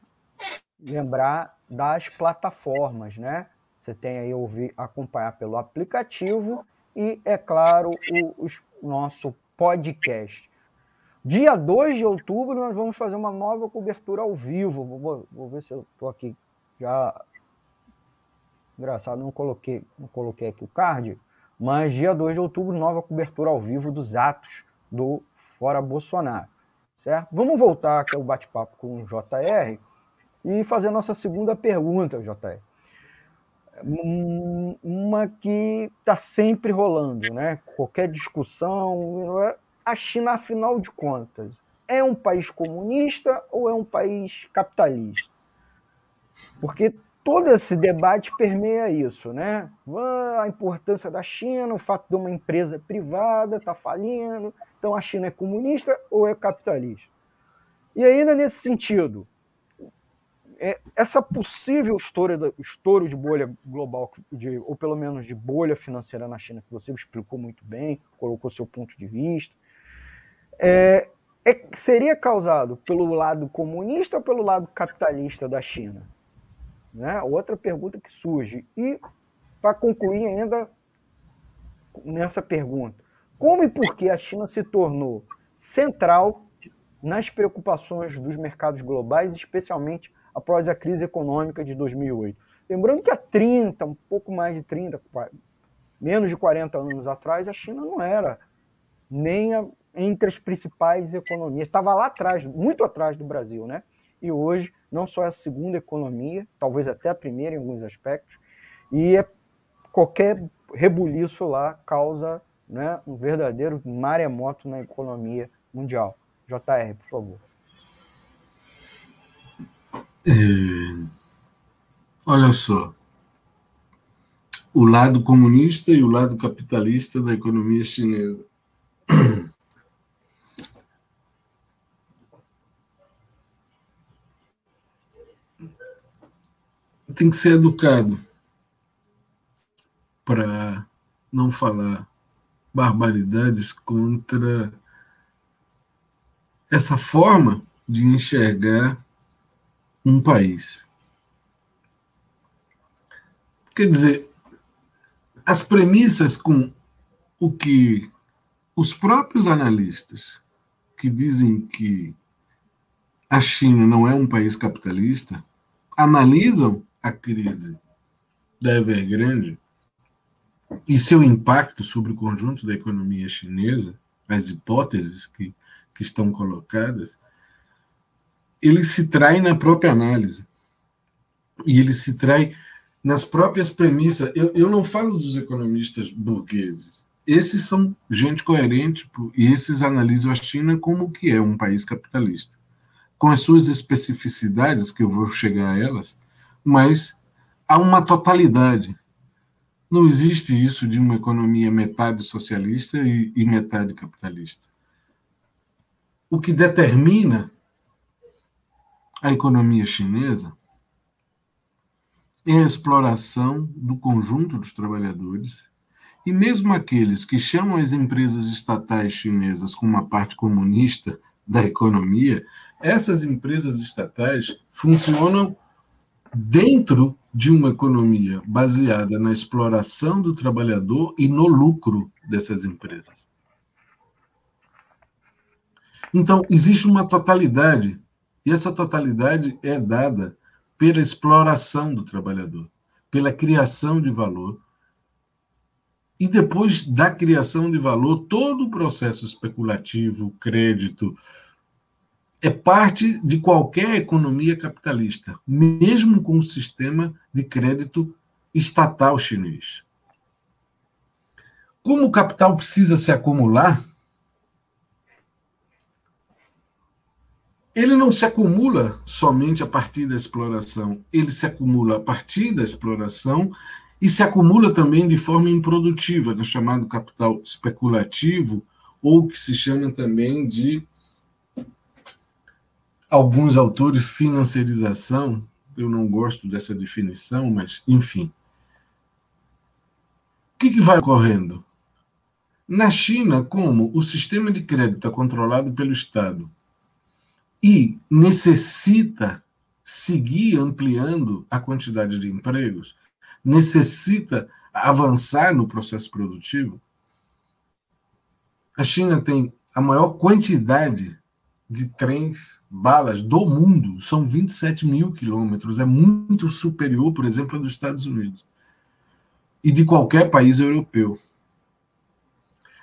lembrar das plataformas, né? Você tem aí ouvir, acompanhar pelo aplicativo e, é claro, o, o nosso podcast. Dia 2 de outubro, nós vamos fazer uma nova cobertura ao vivo. Vou, vou ver se eu estou aqui já. Engraçado, não coloquei, não coloquei aqui o card, mas dia 2 de outubro, nova cobertura ao vivo dos atos do Fora Bolsonaro. Certo? Vamos voltar aqui ao bate-papo com o JR e fazer a nossa segunda pergunta, JR uma que está sempre rolando, né? Qualquer discussão, é? a China, afinal de contas, é um país comunista ou é um país capitalista? Porque todo esse debate permeia isso, né? Ah, a importância da China, o fato de uma empresa privada estar tá falindo, então a China é comunista ou é capitalista? E ainda nesse sentido, é, essa possível estouro, estouro de bolha global, de, ou pelo menos de bolha financeira na China, que você explicou muito bem, colocou seu ponto de vista, é, é, seria causado pelo lado comunista ou pelo lado capitalista da China? Né? Outra pergunta que surge. E, para concluir ainda nessa pergunta, como e por que a China se tornou central nas preocupações dos mercados globais, especialmente após a crise econômica de 2008. Lembrando que há 30, um pouco mais de 30, menos de 40 anos atrás, a China não era nem a, entre as principais economias, estava lá atrás, muito atrás do Brasil, né? E hoje, não só é a segunda economia, talvez até a primeira em alguns aspectos, e é, qualquer rebuliço lá causa né, um verdadeiro maremoto na economia mundial. JR, por favor. É, olha só, o lado comunista e o lado capitalista da economia chinesa. Tem que ser educado para não falar barbaridades contra essa forma de enxergar um país. Quer dizer, as premissas com o que os próprios analistas que dizem que a China não é um país capitalista analisam a crise da Evergrande e seu impacto sobre o conjunto da economia chinesa, as hipóteses que, que estão colocadas, ele se trai na própria análise. E ele se trai nas próprias premissas. Eu, eu não falo dos economistas burgueses. Esses são gente coerente e esses analisam a China como que é um país capitalista. Com as suas especificidades, que eu vou chegar a elas, mas há uma totalidade. Não existe isso de uma economia metade socialista e, e metade capitalista. O que determina a economia chinesa a exploração do conjunto dos trabalhadores, e mesmo aqueles que chamam as empresas estatais chinesas como uma parte comunista da economia, essas empresas estatais funcionam dentro de uma economia baseada na exploração do trabalhador e no lucro dessas empresas. Então, existe uma totalidade e essa totalidade é dada pela exploração do trabalhador, pela criação de valor. E depois da criação de valor, todo o processo especulativo, crédito, é parte de qualquer economia capitalista, mesmo com o sistema de crédito estatal chinês. Como o capital precisa se acumular, ele não se acumula somente a partir da exploração, ele se acumula a partir da exploração e se acumula também de forma improdutiva, no chamado capital especulativo, ou que se chama também de alguns autores financiarização. Eu não gosto dessa definição, mas enfim. O que, que vai ocorrendo? Na China, como o sistema de crédito é controlado pelo Estado e necessita seguir ampliando a quantidade de empregos, necessita avançar no processo produtivo, a China tem a maior quantidade de trens, balas do mundo. São 27 mil quilômetros. É muito superior, por exemplo, a dos Estados Unidos e de qualquer país europeu.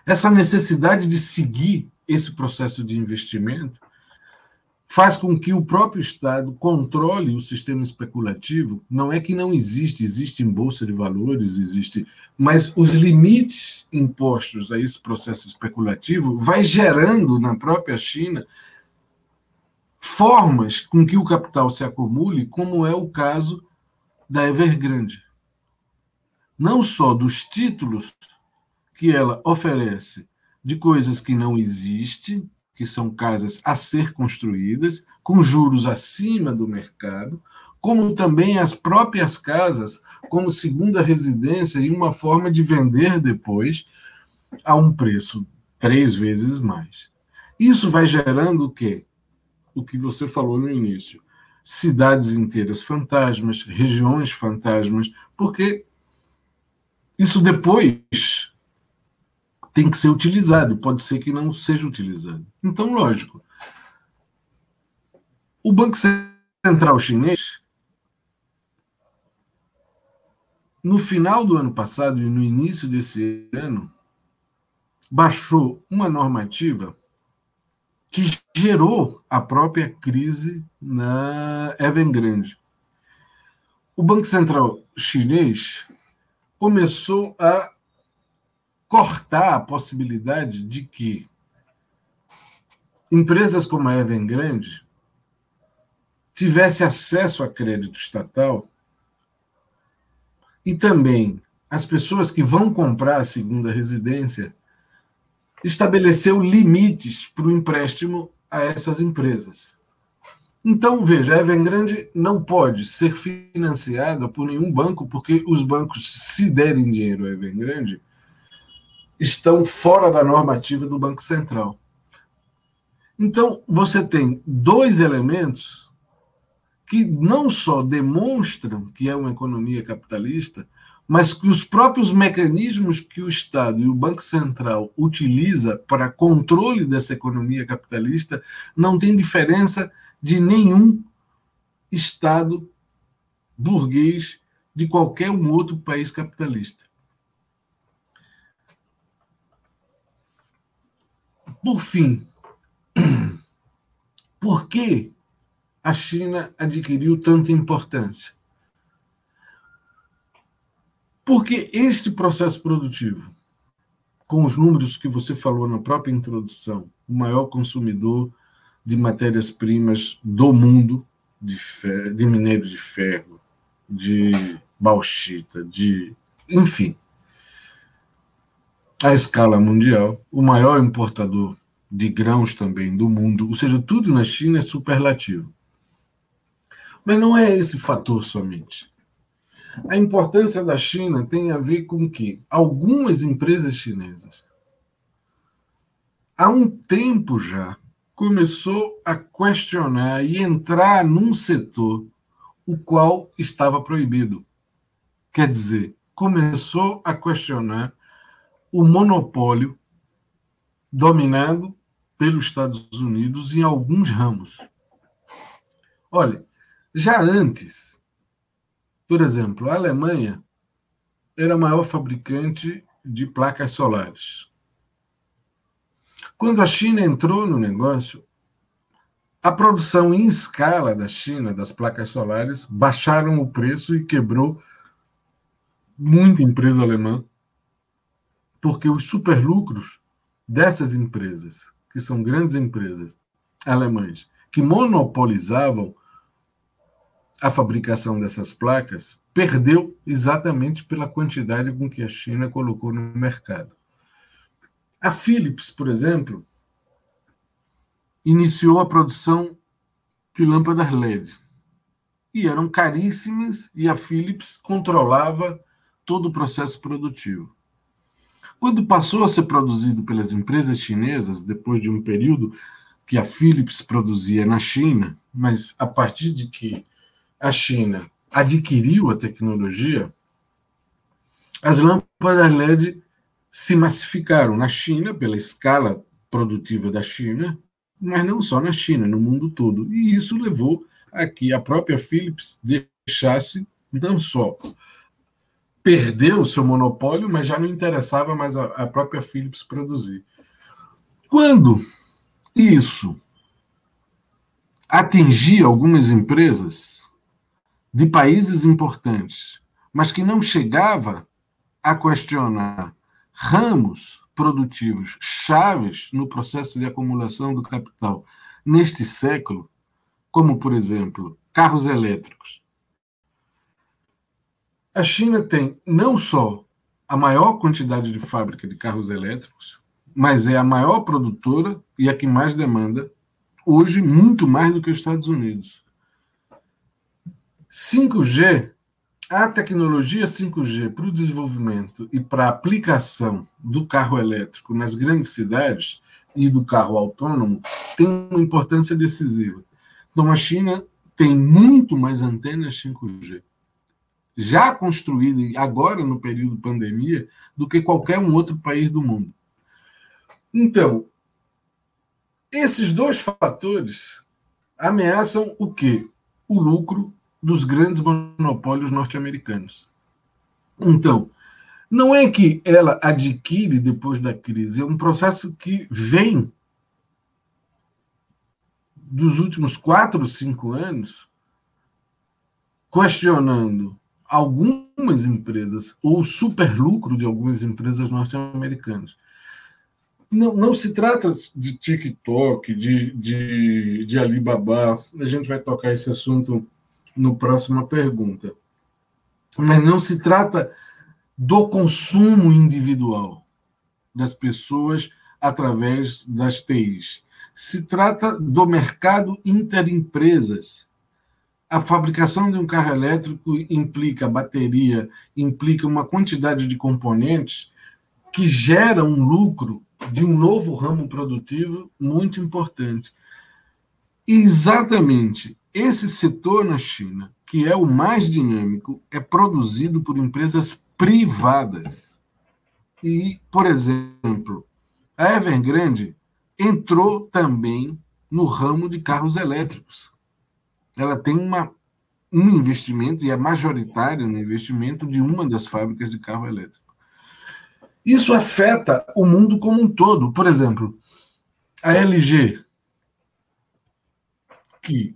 Essa necessidade de seguir esse processo de investimento faz com que o próprio Estado controle o sistema especulativo. Não é que não existe, existe em bolsa de valores, existe, mas os limites impostos a esse processo especulativo vai gerando na própria China formas com que o capital se acumule, como é o caso da Evergrande. Não só dos títulos que ela oferece de coisas que não existem, que são casas a ser construídas, com juros acima do mercado, como também as próprias casas como segunda residência e uma forma de vender depois a um preço três vezes mais. Isso vai gerando o quê? O que você falou no início. Cidades inteiras fantasmas, regiões fantasmas, porque isso depois tem que ser utilizado, pode ser que não seja utilizado. Então, lógico. O Banco Central Chinês, no final do ano passado e no início desse ano, baixou uma normativa que gerou a própria crise na Evergrande. O Banco Central Chinês começou a cortar a possibilidade de que empresas como a Evergrande tivesse acesso a crédito estatal e também as pessoas que vão comprar a segunda residência estabeleceu limites para o empréstimo a essas empresas. Então, veja, a Evergrande não pode ser financiada por nenhum banco, porque os bancos, se derem dinheiro à Evergrande, estão fora da normativa do Banco Central. Então, você tem dois elementos que não só demonstram que é uma economia capitalista, mas que os próprios mecanismos que o Estado e o Banco Central utiliza para controle dessa economia capitalista não tem diferença de nenhum Estado burguês de qualquer um outro país capitalista. Por fim, por que a China adquiriu tanta importância? Porque este processo produtivo, com os números que você falou na própria introdução, o maior consumidor de matérias-primas do mundo, de, ferro, de minério de ferro, de bauxita, de. enfim, a escala mundial, o maior importador de grãos também do mundo, ou seja, tudo na China é superlativo. Mas não é esse fator somente. A importância da China tem a ver com que algumas empresas chinesas, há um tempo já, começou a questionar e entrar num setor o qual estava proibido. Quer dizer, começou a questionar o monopólio dominado pelos Estados Unidos em alguns ramos. Olha, já antes, por exemplo, a Alemanha era a maior fabricante de placas solares. Quando a China entrou no negócio, a produção em escala da China das placas solares baixaram o preço e quebrou muita empresa alemã porque os superlucros dessas empresas, que são grandes empresas alemãs, que monopolizavam a fabricação dessas placas, perdeu exatamente pela quantidade com que a China colocou no mercado. A Philips, por exemplo, iniciou a produção de lâmpadas LED. E eram caríssimas e a Philips controlava todo o processo produtivo. Quando passou a ser produzido pelas empresas chinesas, depois de um período que a Philips produzia na China, mas a partir de que a China adquiriu a tecnologia, as lâmpadas LED se massificaram na China pela escala produtiva da China, mas não só na China, no mundo todo. E isso levou a que a própria Philips deixasse não só perdeu o seu monopólio, mas já não interessava mais a, a própria Philips produzir. Quando isso atingia algumas empresas de países importantes, mas que não chegava a questionar ramos produtivos chaves no processo de acumulação do capital neste século, como, por exemplo, carros elétricos, a China tem não só a maior quantidade de fábrica de carros elétricos, mas é a maior produtora e a que mais demanda, hoje, muito mais do que os Estados Unidos. 5G, a tecnologia 5G para o desenvolvimento e para a aplicação do carro elétrico nas grandes cidades e do carro autônomo tem uma importância decisiva. Então, a China tem muito mais antenas 5G já construída agora no período pandemia do que qualquer um outro país do mundo. Então, esses dois fatores ameaçam o quê? O lucro dos grandes monopólios norte-americanos. Então, não é que ela adquire depois da crise, é um processo que vem dos últimos quatro, cinco anos questionando algumas empresas, ou superlucro de algumas empresas norte-americanas. Não, não se trata de TikTok, de, de, de Alibaba, a gente vai tocar esse assunto no próxima pergunta. Mas não se trata do consumo individual das pessoas através das TIs. Se trata do mercado interempresas a fabricação de um carro elétrico implica bateria, implica uma quantidade de componentes que gera um lucro de um novo ramo produtivo muito importante. E exatamente esse setor na China, que é o mais dinâmico, é produzido por empresas privadas. E, por exemplo, a Evergrande entrou também no ramo de carros elétricos ela tem uma, um investimento, e é majoritário no investimento de uma das fábricas de carro elétrico. Isso afeta o mundo como um todo. Por exemplo, a LG, que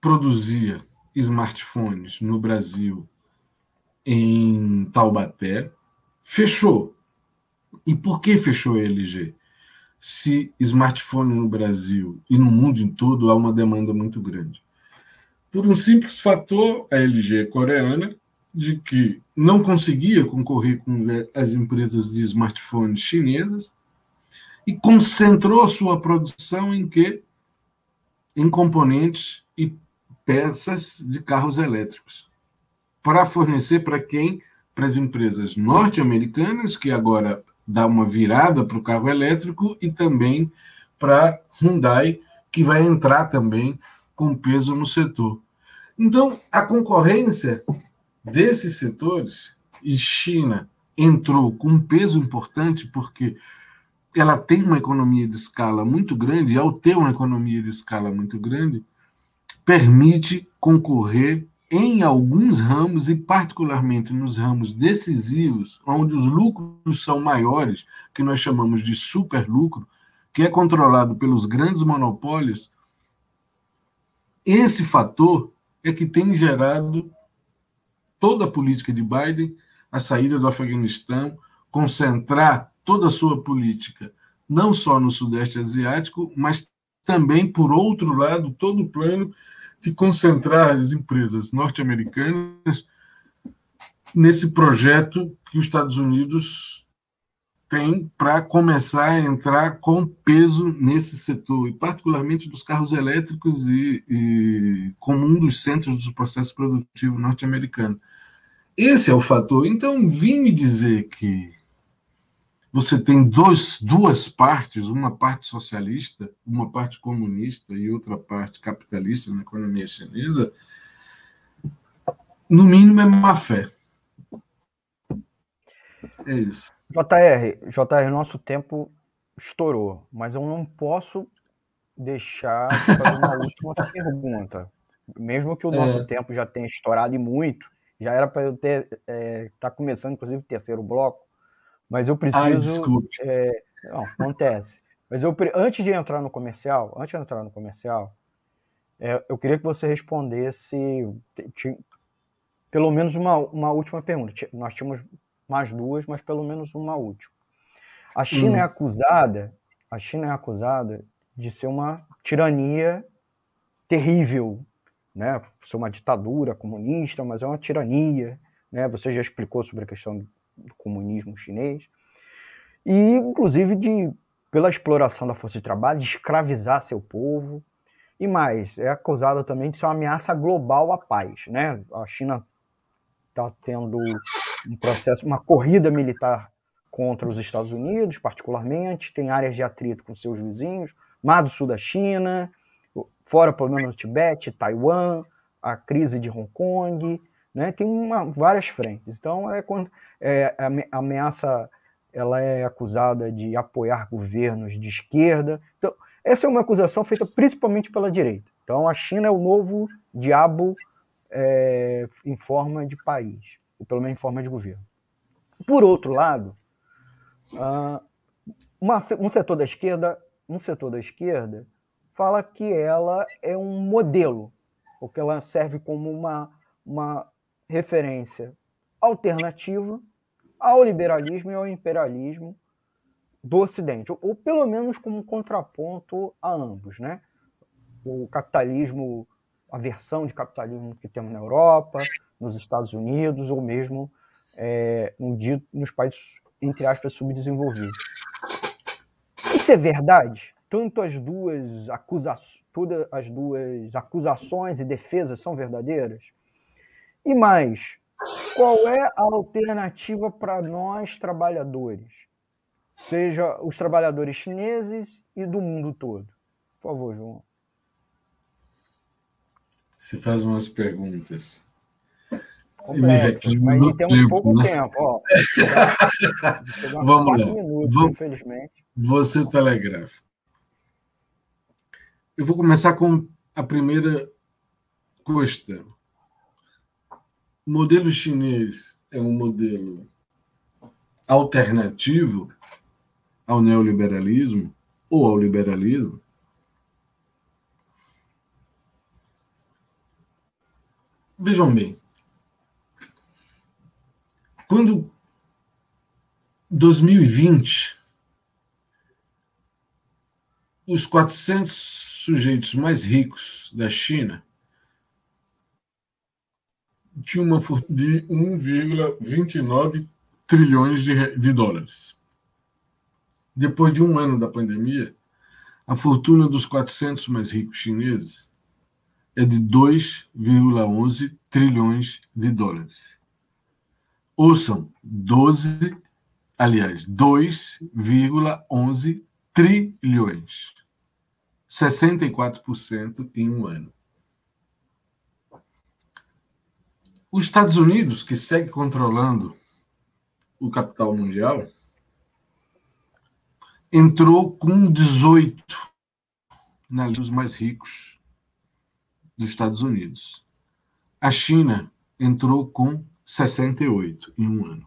produzia smartphones no Brasil, em Taubaté, fechou. E por que fechou a LG? Se smartphone no Brasil e no mundo todo há uma demanda muito grande por um simples fator, a LG coreana, de que não conseguia concorrer com as empresas de smartphones chinesas e concentrou sua produção em que em componentes e peças de carros elétricos para fornecer para quem para as empresas norte-americanas que agora dá uma virada para o carro elétrico e também para Hyundai que vai entrar também com peso no setor. Então, a concorrência desses setores, e China entrou com um peso importante, porque ela tem uma economia de escala muito grande, e ao ter uma economia de escala muito grande, permite concorrer em alguns ramos, e particularmente nos ramos decisivos, onde os lucros são maiores, que nós chamamos de superlucro, que é controlado pelos grandes monopólios, esse fator é que tem gerado toda a política de Biden, a saída do Afeganistão, concentrar toda a sua política não só no Sudeste Asiático, mas também, por outro lado, todo o plano de concentrar as empresas norte-americanas nesse projeto que os Estados Unidos tem para começar a entrar com peso nesse setor, e particularmente dos carros elétricos e, e como um dos centros do processo produtivo norte-americano. Esse é o fator. Então, vim me dizer que você tem dois, duas partes, uma parte socialista, uma parte comunista e outra parte capitalista na economia chinesa, no mínimo é má fé. É isso. JR, JR, nosso tempo estourou, mas eu não posso deixar de fazer uma última pergunta. Mesmo que o nosso é. tempo já tenha estourado e muito, já era para eu ter é, tá começando, inclusive, o terceiro bloco, mas eu preciso. Ai, desculpe. É, não, acontece. Mas eu, antes de entrar no comercial, antes de entrar no comercial, é, eu queria que você respondesse pelo menos uma, uma última pergunta. Nós tínhamos mais duas, mas pelo menos uma última. A China é hum. é acusada, a China é acusada de ser uma tirania terrível, né? Ser uma ditadura comunista, mas é uma tirania, né? Você já explicou sobre a questão do comunismo chinês e, inclusive, de pela exploração da força de trabalho, de escravizar seu povo e mais, é acusada também de ser uma ameaça global à paz, né? A China está tendo um processo, uma corrida militar contra os Estados Unidos, particularmente, tem áreas de atrito com seus vizinhos, Mar do Sul da China, fora pelo menos no Tibete, Taiwan, a crise de Hong Kong, né? Tem uma, várias frentes. Então, é, é, a ameaça ela é acusada de apoiar governos de esquerda. Então, essa é uma acusação feita principalmente pela direita. Então, a China é o novo diabo é, em forma de país pelo menos em forma de governo. Por outro lado, uma, um setor da esquerda, um setor da esquerda fala que ela é um modelo, ou que ela serve como uma, uma referência alternativa ao liberalismo e ao imperialismo do Ocidente, ou, ou pelo menos como um contraponto a ambos, né? O capitalismo, a versão de capitalismo que temos na Europa, nos Estados Unidos ou mesmo é, no nos países, entre aspas, subdesenvolvidos. Isso é verdade? Tanto as duas, acusações, todas as duas acusações e defesas são verdadeiras? E mais, qual é a alternativa para nós trabalhadores? Seja os trabalhadores chineses e do mundo todo. Por favor, João. Se faz umas perguntas complexas, mas temos tempo, pouco né? tempo. Ó, Vamos lá. Minutos, Vamos, infelizmente. Você telegrafa. Eu vou começar com a primeira questão. O modelo chinês é um modelo alternativo ao neoliberalismo ou ao liberalismo? Vejam bem, quando 2020 os 400 sujeitos mais ricos da China tinham uma fortuna de 1,29 trilhões de, de dólares. Depois de um ano da pandemia, a fortuna dos 400 mais ricos chineses é de 2,11 trilhões de dólares. Ouçam, 12, aliás, 2,11 trilhões. 64% em um ano. Os Estados Unidos, que segue controlando o capital mundial, entrou com 18 na lista dos mais ricos dos Estados Unidos. A China entrou com 68 em um ano.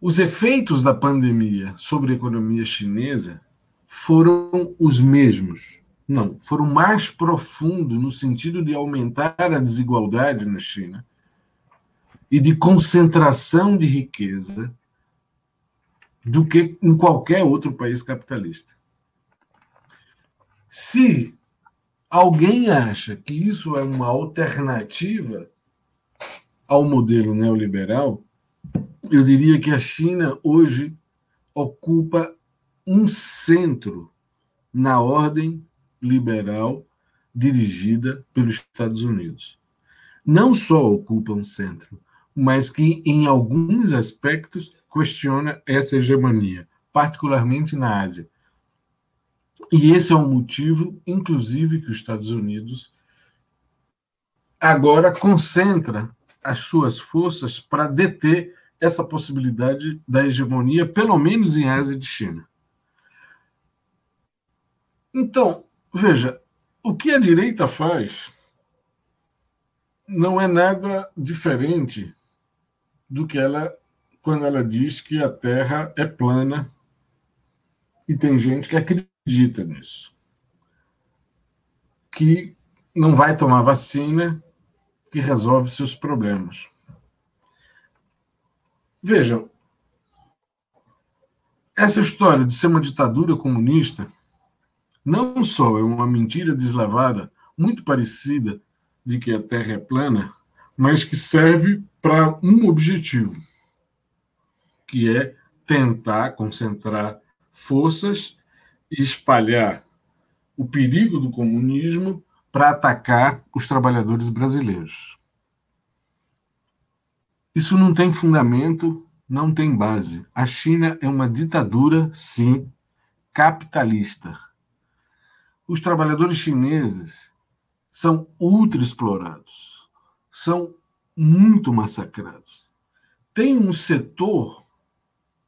Os efeitos da pandemia sobre a economia chinesa foram os mesmos. Não, foram mais profundos no sentido de aumentar a desigualdade na China e de concentração de riqueza do que em qualquer outro país capitalista. Se alguém acha que isso é uma alternativa ao modelo neoliberal, eu diria que a China hoje ocupa um centro na ordem liberal dirigida pelos Estados Unidos. Não só ocupa um centro, mas que, em alguns aspectos, questiona essa hegemonia, particularmente na Ásia. E esse é um motivo, inclusive, que os Estados Unidos agora concentra as suas forças para deter essa possibilidade da hegemonia, pelo menos em Ásia de China. Então, veja, o que a direita faz não é nada diferente do que ela quando ela diz que a Terra é plana e tem gente que acredita nisso. Que não vai tomar vacina que resolve seus problemas. Vejam, essa história de ser uma ditadura comunista não só é uma mentira deslavada, muito parecida de que a Terra é plana, mas que serve para um objetivo, que é tentar concentrar forças espalhar o perigo do comunismo para atacar os trabalhadores brasileiros. Isso não tem fundamento, não tem base. A China é uma ditadura, sim, capitalista os trabalhadores chineses são ultra explorados, são muito massacrados. Tem um setor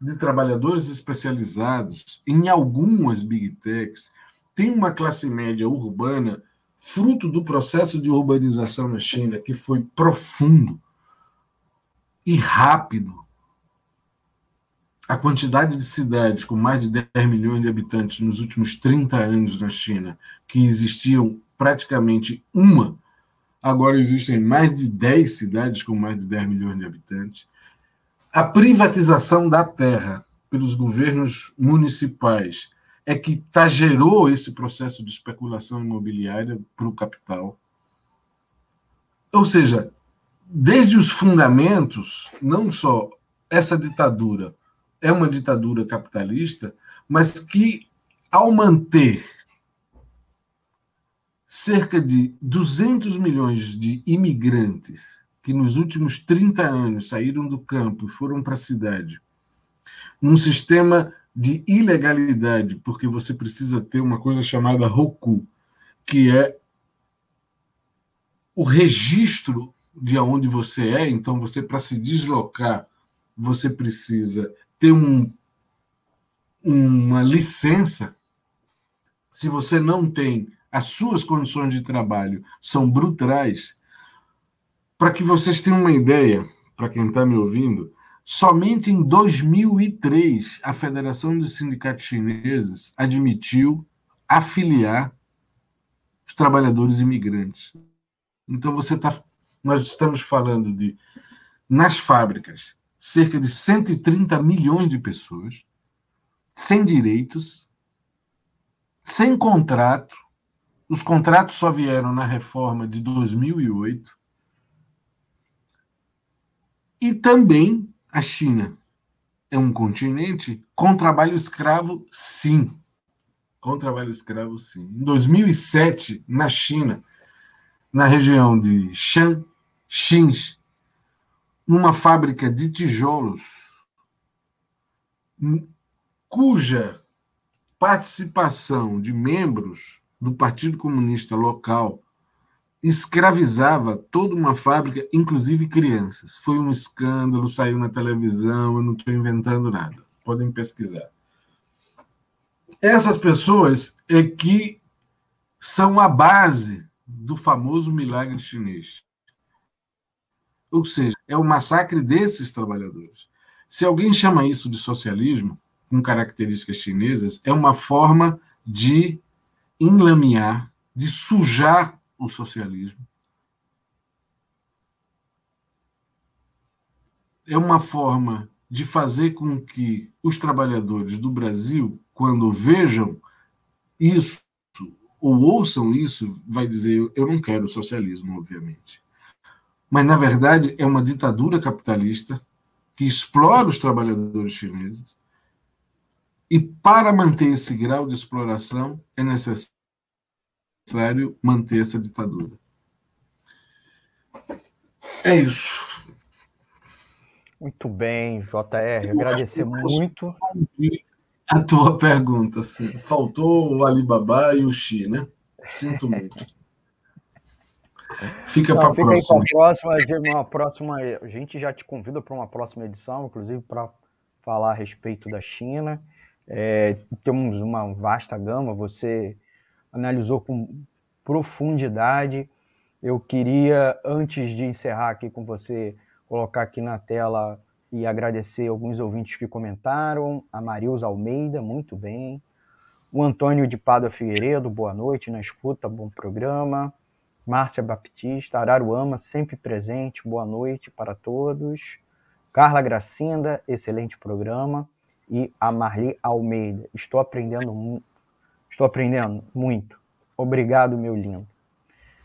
de trabalhadores especializados em algumas big techs, tem uma classe média urbana fruto do processo de urbanização na China que foi profundo e rápido a quantidade de cidades com mais de 10 milhões de habitantes nos últimos 30 anos na China, que existiam praticamente uma, agora existem mais de 10 cidades com mais de 10 milhões de habitantes. A privatização da terra pelos governos municipais é que gerou esse processo de especulação imobiliária para o capital. Ou seja, desde os fundamentos, não só essa ditadura é uma ditadura capitalista, mas que, ao manter cerca de 200 milhões de imigrantes que nos últimos 30 anos saíram do campo e foram para a cidade, num sistema de ilegalidade, porque você precisa ter uma coisa chamada ROCU, que é o registro de onde você é, então você para se deslocar, você precisa ter um, uma licença, se você não tem as suas condições de trabalho são brutais, para que vocês tenham uma ideia, para quem está me ouvindo, somente em 2003 a Federação dos Sindicatos Chineses admitiu afiliar os trabalhadores imigrantes. Então você está, nós estamos falando de nas fábricas cerca de 130 milhões de pessoas, sem direitos, sem contrato. Os contratos só vieram na reforma de 2008. E também a China é um continente com trabalho escravo, sim. Com trabalho escravo, sim. Em 2007, na China, na região de Shanxi, numa fábrica de tijolos, cuja participação de membros do Partido Comunista local escravizava toda uma fábrica, inclusive crianças. Foi um escândalo, saiu na televisão, eu não estou inventando nada. Podem pesquisar. Essas pessoas é que são a base do famoso milagre chinês. Ou seja, é o massacre desses trabalhadores. Se alguém chama isso de socialismo, com características chinesas, é uma forma de enlamear, de sujar o socialismo. É uma forma de fazer com que os trabalhadores do Brasil, quando vejam isso, ou ouçam isso, vai dizer: eu não quero socialismo, obviamente. Mas, na verdade, é uma ditadura capitalista que explora os trabalhadores chineses. E, para manter esse grau de exploração, é necessário manter essa ditadura. É isso. Muito bem, JR. Agradecer muito. A tua pergunta, sim. Faltou o Alibaba e o Xi, né? Sinto muito. Fica para a próxima. Próxima, uma próxima. A gente já te convida para uma próxima edição, inclusive para falar a respeito da China. É, temos uma vasta gama, você analisou com profundidade. Eu queria, antes de encerrar aqui com você, colocar aqui na tela e agradecer alguns ouvintes que comentaram. A Marilza Almeida, muito bem. O Antônio de Pádua Figueiredo, boa noite, na escuta, bom programa. Márcia Baptista, Araruama, sempre presente, boa noite para todos. Carla Gracinda, excelente programa. E a Marli Almeida, estou aprendendo, estou aprendendo muito. Obrigado, meu lindo.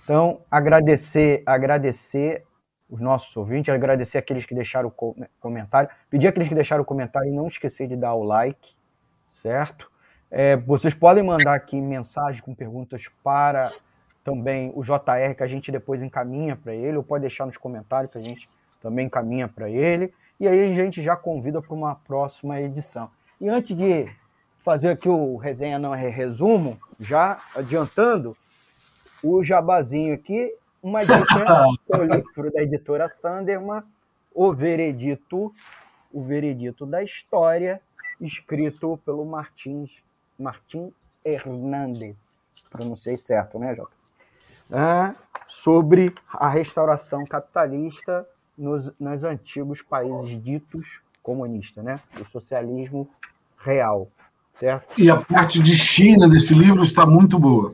Então, agradecer, agradecer os nossos ouvintes, agradecer aqueles que deixaram o comentário, pedir aqueles que deixaram o comentário e não esquecer de dar o like, certo? É, vocês podem mandar aqui mensagem com perguntas para também o JR, que a gente depois encaminha para ele, ou pode deixar nos comentários que a gente também encaminha para ele. E aí a gente já convida para uma próxima edição. E antes de fazer aqui o resenha não é resumo, já adiantando o jabazinho aqui, uma dica do livro da editora Sanderman, O Veredito, o Veredito da História, escrito pelo Martins, Martim Hernandes. Pronunciei certo, né, Jota? É, sobre a restauração capitalista nos, nos antigos países ditos comunistas, né? O socialismo real, certo? E a parte de China desse livro está muito boa.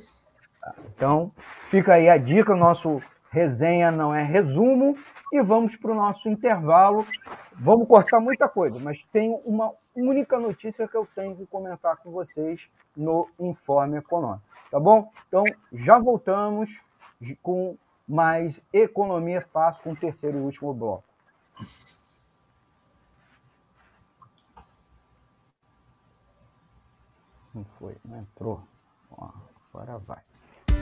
Então, fica aí a dica, nosso resenha não é resumo, e vamos para o nosso intervalo. Vamos cortar muita coisa, mas tem uma única notícia que eu tenho que comentar com vocês no Informe Econômico. Tá bom? Então, já voltamos com mais Economia Fácil com o terceiro e último bloco. Não foi, não entrou. Ó, agora vai.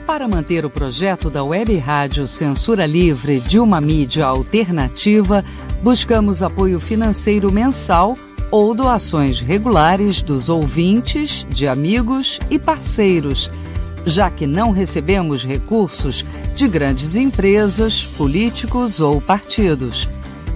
Para manter o projeto da Web Rádio Censura Livre de uma mídia alternativa, buscamos apoio financeiro mensal ou doações regulares dos ouvintes, de amigos e parceiros, já que não recebemos recursos de grandes empresas, políticos ou partidos.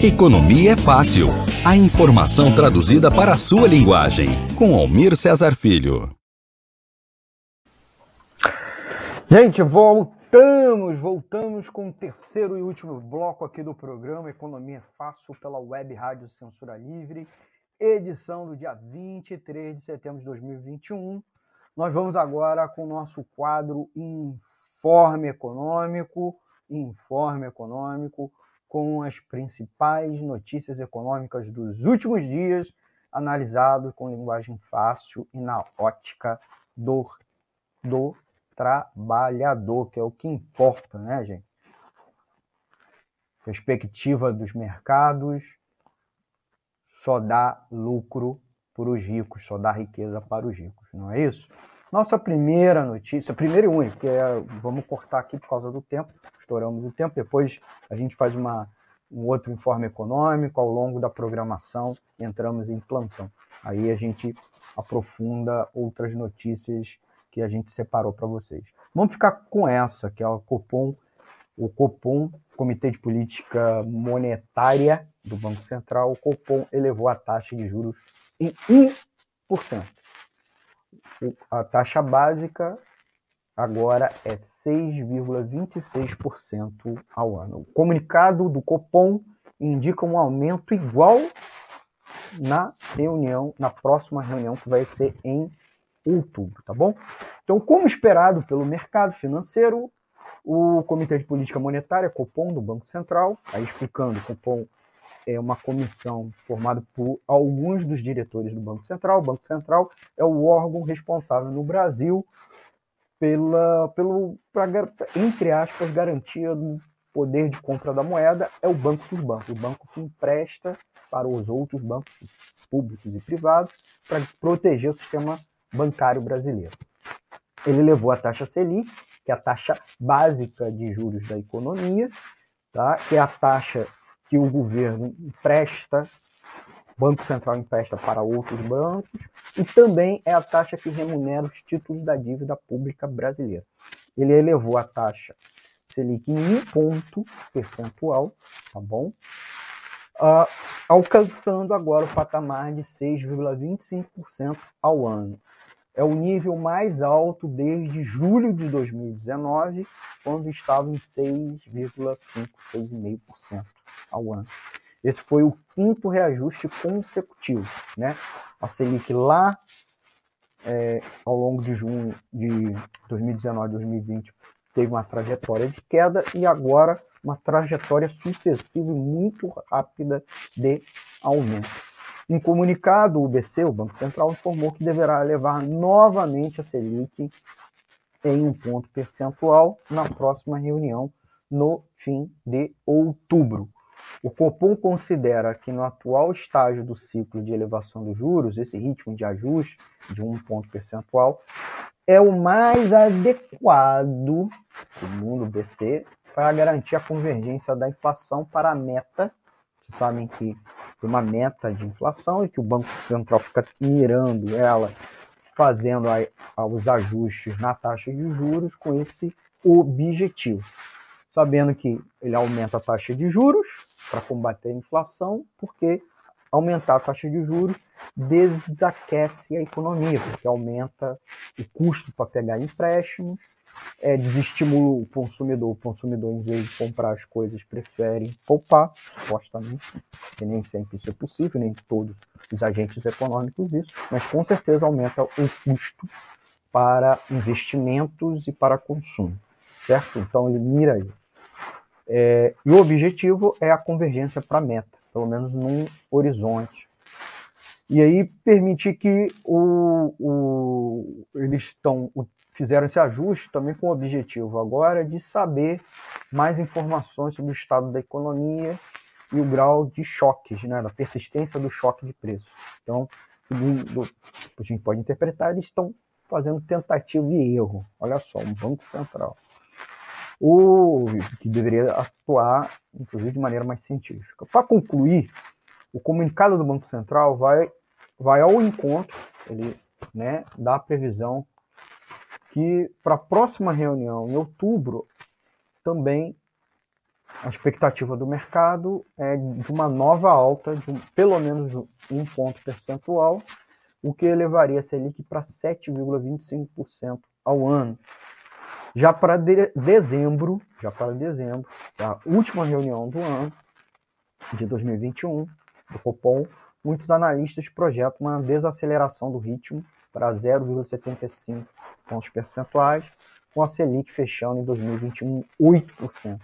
Economia é fácil. A informação traduzida para a sua linguagem. Com Almir Cesar Filho. Gente, voltamos, voltamos com o terceiro e último bloco aqui do programa Economia Fácil pela Web Rádio Censura Livre, edição do dia 23 de setembro de 2021. Nós vamos agora com o nosso quadro Informe Econômico, Informe Econômico, com as principais notícias econômicas dos últimos dias, analisado com linguagem fácil e na ótica do, do trabalhador, que é o que importa, né, gente? Perspectiva dos mercados só dá lucro para os ricos, só dá riqueza para os ricos, não é isso? Nossa primeira notícia, primeira e única, porque é, vamos cortar aqui por causa do tempo, estouramos o tempo, depois a gente faz uma, um outro informe econômico, ao longo da programação entramos em plantão. Aí a gente aprofunda outras notícias que a gente separou para vocês. Vamos ficar com essa, que é o Copom, o Copom, Comitê de Política Monetária do Banco Central, o Copom elevou a taxa de juros em 1% a taxa básica agora é 6,26% ao ano. O comunicado do Copom indica um aumento igual na reunião, na próxima reunião que vai ser em outubro, tá bom? Então, como esperado pelo mercado financeiro, o Comitê de Política Monetária, Copom, do Banco Central, aí explicando, Copom é uma comissão formada por alguns dos diretores do Banco Central. O Banco Central é o órgão responsável no Brasil pela, pelo, pra, entre aspas, garantia do poder de compra da moeda, é o Banco dos Bancos, o banco que empresta para os outros bancos públicos e privados para proteger o sistema bancário brasileiro. Ele levou a taxa Selic, que é a taxa básica de juros da economia, tá? que é a taxa que o governo empresta, Banco Central empresta para outros bancos, e também é a taxa que remunera os títulos da dívida pública brasileira. Ele elevou a taxa Selic em um ponto percentual, tá bom? Uh, alcançando agora o patamar de 6,25% ao ano. É o nível mais alto desde julho de 2019, quando estava em 6,5%, 6,5% ao ano. Esse foi o quinto reajuste consecutivo. Né? A Selic lá, é, ao longo de junho de 2019 2020, teve uma trajetória de queda e agora uma trajetória sucessiva e muito rápida de aumento. Em comunicado, o BC, o Banco Central, informou que deverá levar novamente a Selic em um ponto percentual na próxima reunião no fim de outubro. O Copom considera que no atual estágio do ciclo de elevação dos juros, esse ritmo de ajuste de um ponto percentual é o mais adequado, segundo o BC, para garantir a convergência da inflação para a meta. Vocês sabem que tem uma meta de inflação e que o Banco Central fica mirando ela, fazendo os ajustes na taxa de juros com esse objetivo sabendo que ele aumenta a taxa de juros para combater a inflação, porque aumentar a taxa de juros desaquece a economia, porque aumenta o custo para pegar empréstimos, é, desestimula o consumidor. O consumidor, em vez de comprar as coisas, prefere poupar, supostamente, que nem sempre isso é possível, nem todos os agentes econômicos isso, mas com certeza aumenta o custo para investimentos e para consumo, certo? Então ele mira isso. É, e o objetivo é a convergência para a meta, pelo menos num horizonte. E aí permitir que o, o, eles estão, fizeram esse ajuste também com o objetivo agora de saber mais informações sobre o estado da economia e o grau de choques, né, da persistência do choque de preço. Então, segundo a gente pode interpretar, eles estão fazendo tentativa e erro. Olha só, um banco central o que deveria atuar, inclusive, de maneira mais científica. Para concluir, o comunicado do Banco Central vai, vai ao encontro, ele né, dá a previsão que para a próxima reunião, em outubro, também a expectativa do mercado é de uma nova alta de um, pelo menos um ponto percentual, o que elevaria a Selic para 7,25% ao ano. Já para de dezembro, já para dezembro, a última reunião do ano de 2021 do Copom, muitos analistas projetam uma desaceleração do ritmo para 0,75 pontos percentuais, com a Selic fechando em 2021 8%.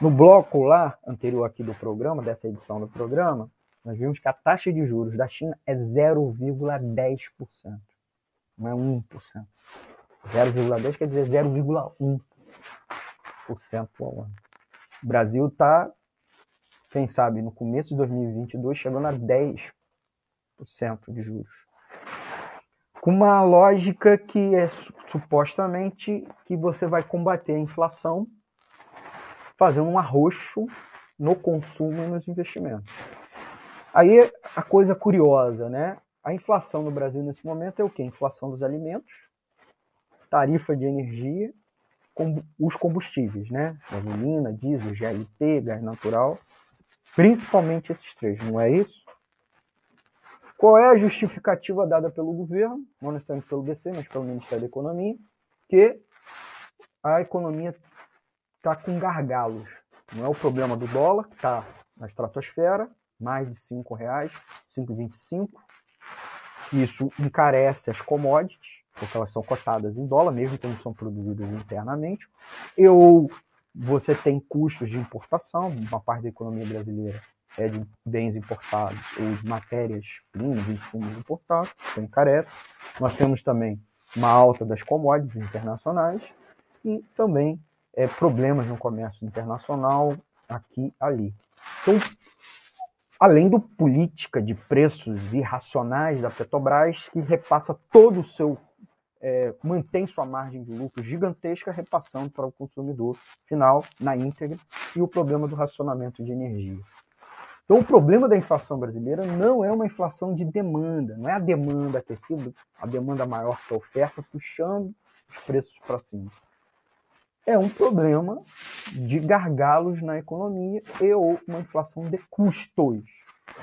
No bloco lá, anterior aqui do programa, dessa edição do programa, nós vimos que a taxa de juros da China é 0,10%, não é 1%. 0,10 quer dizer 0,1% ao ano. O Brasil está, quem sabe, no começo de 2022, chegando a 10% de juros. Com uma lógica que é supostamente que você vai combater a inflação fazendo um arroxo no consumo e nos investimentos. Aí a coisa curiosa, né? A inflação no Brasil nesse momento é o quê? Inflação dos alimentos, tarifa de energia, com os combustíveis, né? Gasolina, diesel, GLP, gás natural, principalmente esses três, não é isso? Qual é a justificativa dada pelo governo, não necessariamente pelo BC, mas pelo Ministério da Economia, que a economia está com gargalos. Não é o problema do dólar, que está na estratosfera, mais de R$ 5,00, 5,25, que isso encarece as commodities, porque elas são cotadas em dólar, mesmo que não são produzidas internamente, ou você tem custos de importação, uma parte da economia brasileira é de bens importados ou de matérias-primas, insumos importados, que encarece. Nós temos também uma alta das commodities internacionais e também é, problemas no comércio internacional aqui ali. Então, além do política de preços irracionais da Petrobras, que repassa todo o seu. É, mantém sua margem de lucro gigantesca, repassando para o consumidor final na íntegra, e o problema do racionamento de energia. Então, o problema da inflação brasileira não é uma inflação de demanda, não é a demanda aquecida, a demanda maior que a oferta, puxando os preços para cima é um problema de gargalos na economia e ou uma inflação de custos.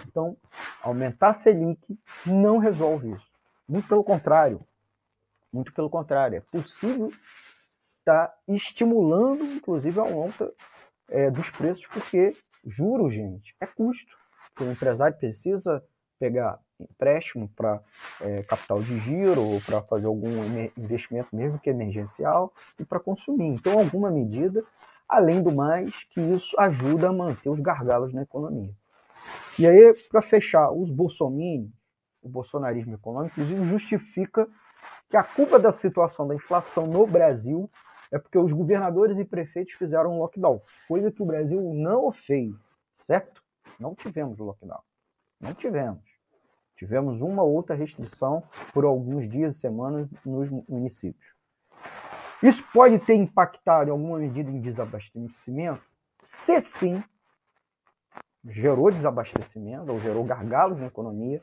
Então, aumentar a Selic não resolve isso. Muito pelo contrário. Muito pelo contrário. É possível estar tá estimulando, inclusive, a aumento é, dos preços, porque juros, gente, é custo. O empresário precisa pegar empréstimo para é, capital de giro ou para fazer algum investimento mesmo que emergencial e para consumir. Então, alguma medida, além do mais, que isso ajuda a manter os gargalos na economia. E aí, para fechar, os bolsominions, o bolsonarismo econômico, inclusive, justifica que a culpa da situação da inflação no Brasil é porque os governadores e prefeitos fizeram um lockdown, coisa que o Brasil não fez, certo? Não tivemos lockdown. Não tivemos. Tivemos uma ou outra restrição por alguns dias e semanas nos municípios. Isso pode ter impactado em alguma medida em desabastecimento? Se sim, gerou desabastecimento ou gerou gargalos na economia,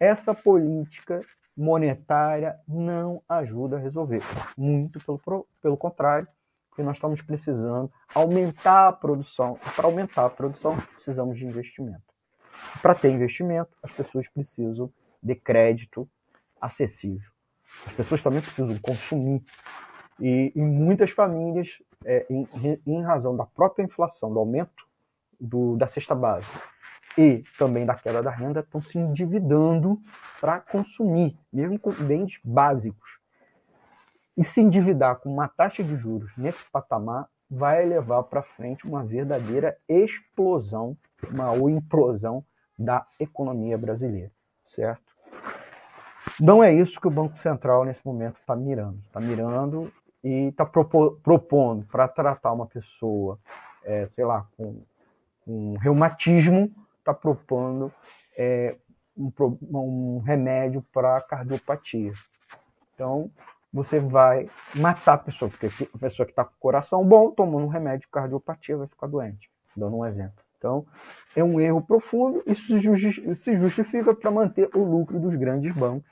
essa política monetária não ajuda a resolver. Muito pelo, pelo contrário, porque nós estamos precisando aumentar a produção. E para aumentar a produção, precisamos de investimento. Para ter investimento, as pessoas precisam de crédito acessível. As pessoas também precisam consumir. E em muitas famílias, é, em, em, razão da própria inflação, do aumento do, da cesta básica e também da queda da renda, estão se endividando para consumir, mesmo com bens básicos. E se endividar com uma taxa de juros nesse patamar vai levar para frente uma verdadeira explosão, uma ou implosão da economia brasileira, certo? Não é isso que o Banco Central nesse momento está mirando. Está mirando e está propondo para tratar uma pessoa, é, sei lá, com, com reumatismo, está propondo é, um, um remédio para cardiopatia. Então, você vai matar a pessoa, porque a pessoa que está com o coração bom, tomando um remédio cardiopatia, vai ficar doente. Dando um exemplo. Então, é um erro profundo. Isso se justifica para manter o lucro dos grandes bancos,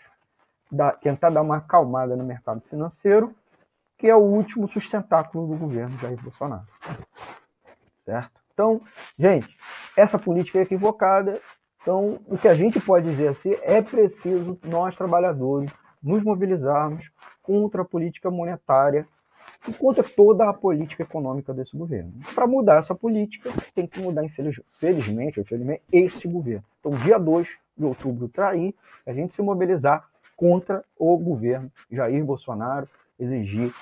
tentar dar uma acalmada no mercado financeiro, que é o último sustentáculo do governo Jair Bolsonaro. certo? Então, gente, essa política é equivocada. Então, o que a gente pode dizer assim é preciso nós trabalhadores nos mobilizarmos contra a política monetária e contra toda a política econômica desse governo. Para mudar essa política, tem que mudar, infelizmente, infelizmente, esse governo. Então, dia 2 de outubro aí, a gente se mobilizar contra o governo Jair Bolsonaro, exigir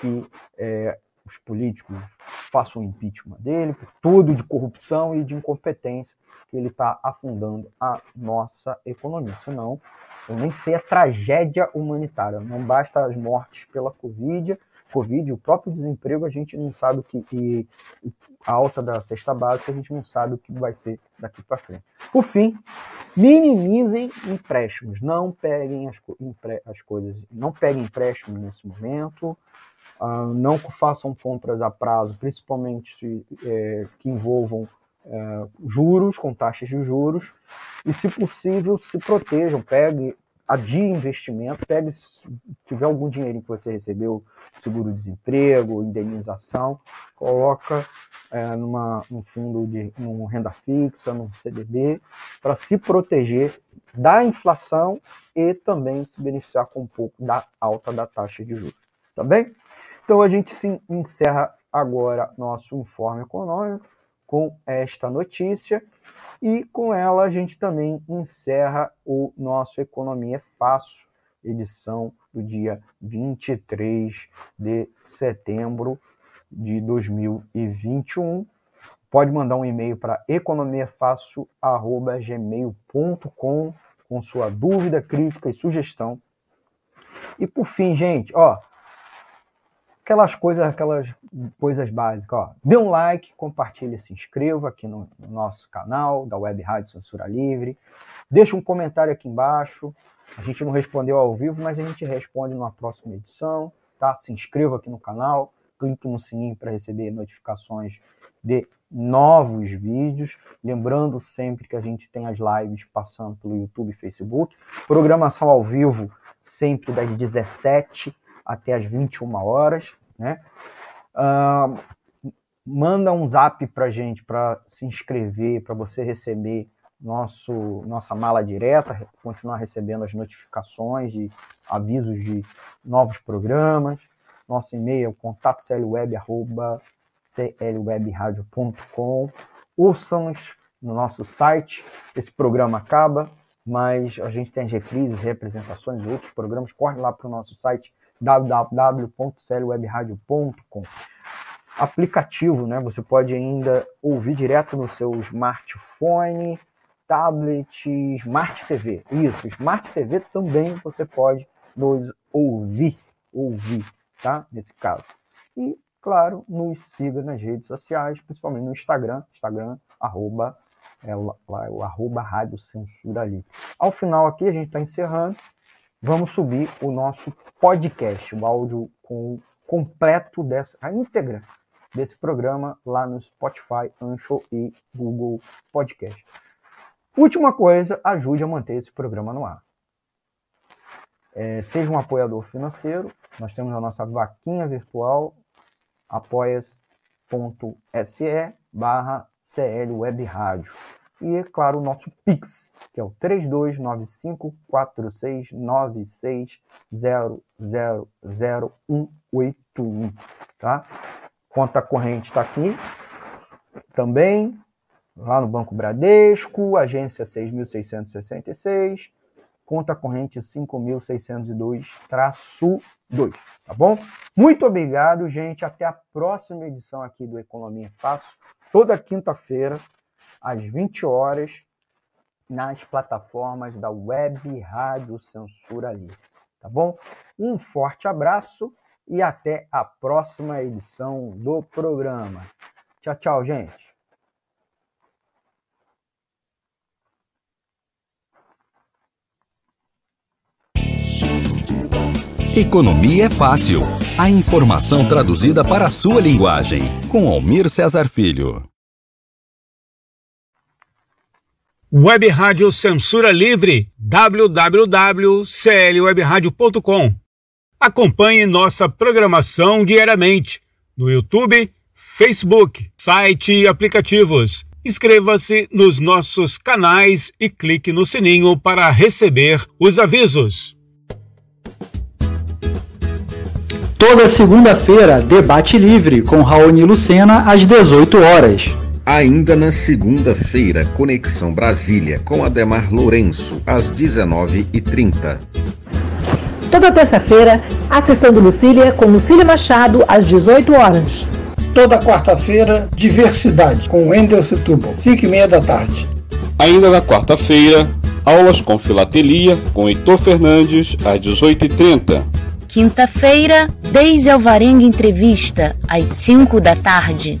que é, os políticos façam o impeachment dele, por tudo de corrupção e de incompetência que ele está afundando a nossa economia. Senão, eu nem sei a tragédia humanitária. Não basta as mortes pela Covid, Covid, o próprio desemprego, a gente não sabe o que, e a alta da cesta básica, a gente não sabe o que vai ser daqui para frente. Por fim, minimizem empréstimos, não peguem as, as coisas, não peguem empréstimos nesse momento, uh, não façam compras a prazo, principalmente se, é, que envolvam é, juros, com taxas de juros, e se possível se protejam, pegue adie investimento, pegue, se tiver algum dinheiro que você recebeu, seguro-desemprego, indenização, coloca é, numa, num fundo de num renda fixa, num CDB, para se proteger da inflação e também se beneficiar com um pouco da alta da taxa de juros. Tá bem? Então a gente se encerra agora nosso informe econômico com esta notícia e com ela a gente também encerra o nosso Economia é Fácil, edição do dia 23 de setembro de 2021. Pode mandar um e-mail para economiafácil@gmail.com com sua dúvida, crítica e sugestão. E por fim, gente, ó, aquelas coisas, aquelas coisas básicas, ó. Dê um like, compartilhe, se inscreva aqui no, no, nosso canal da Web Rádio Censura Livre. Deixe um comentário aqui embaixo. A gente não respondeu ao vivo, mas a gente responde numa próxima edição, tá? Se inscreva aqui no canal, clique no sininho para receber notificações de novos vídeos. Lembrando sempre que a gente tem as lives passando pelo YouTube e Facebook. Programação ao vivo sempre das 17 até as 21 horas, né? Uh, manda um zap para gente para se inscrever, para você receber nosso nossa mala direta, continuar recebendo as notificações e avisos de novos programas. Nosso e-mail é contato clweb@clwebradio.com. Ouçam-nos no nosso site. Esse programa acaba, mas a gente tem as reprises, representações e outros programas. Corre lá para o nosso site www.clwebradio.com. Aplicativo, né? Você pode ainda ouvir direto no seu smartphone, tablet, Smart TV. Isso, Smart TV também você pode nos ouvir, ouvir, tá? Nesse caso. E, claro, nos siga nas redes sociais, principalmente no Instagram, Instagram, arroba, é, lá, o arroba Rádio Censura ali. Ao final aqui, a gente está encerrando vamos subir o nosso podcast, o áudio com, completo dessa, a íntegra desse programa lá no Spotify, Ancho e Google Podcast. Última coisa, ajude a manter esse programa no ar. É, seja um apoiador financeiro, nós temos a nossa vaquinha virtual, apoias.se barra CL Web Rádio e, é claro, o nosso Pix, que é o 32954690000181, tá? Conta corrente está aqui também, lá no Banco Bradesco, agência 6.666, conta corrente 5.602-2, tá bom? Muito obrigado, gente. Até a próxima edição aqui do Economia Fácil, toda quinta-feira às 20 horas nas plataformas da Web Rádio Censura Livre. Tá bom? Um forte abraço e até a próxima edição do programa. Tchau, tchau, gente. Economia é fácil. A informação traduzida para a sua linguagem. Com Almir Cesar Filho. Web Rádio Censura Livre, www.clwebradio.com. Acompanhe nossa programação diariamente no YouTube, Facebook, site e aplicativos. Inscreva-se nos nossos canais e clique no sininho para receber os avisos. Toda segunda-feira, debate livre com Raoni Lucena às 18 horas. Ainda na segunda-feira, Conexão Brasília com Ademar Lourenço às 19h30. Toda terça-feira, a sessão do Lucília com Lucília Machado às 18 horas. Toda quarta-feira, Diversidade com Wendel Setúbal, 5 e meia da tarde. Ainda na quarta-feira, aulas com filatelia com Heitor Fernandes às 18h30. Quinta-feira, Deise Alvarenga Entrevista, às 5 da tarde.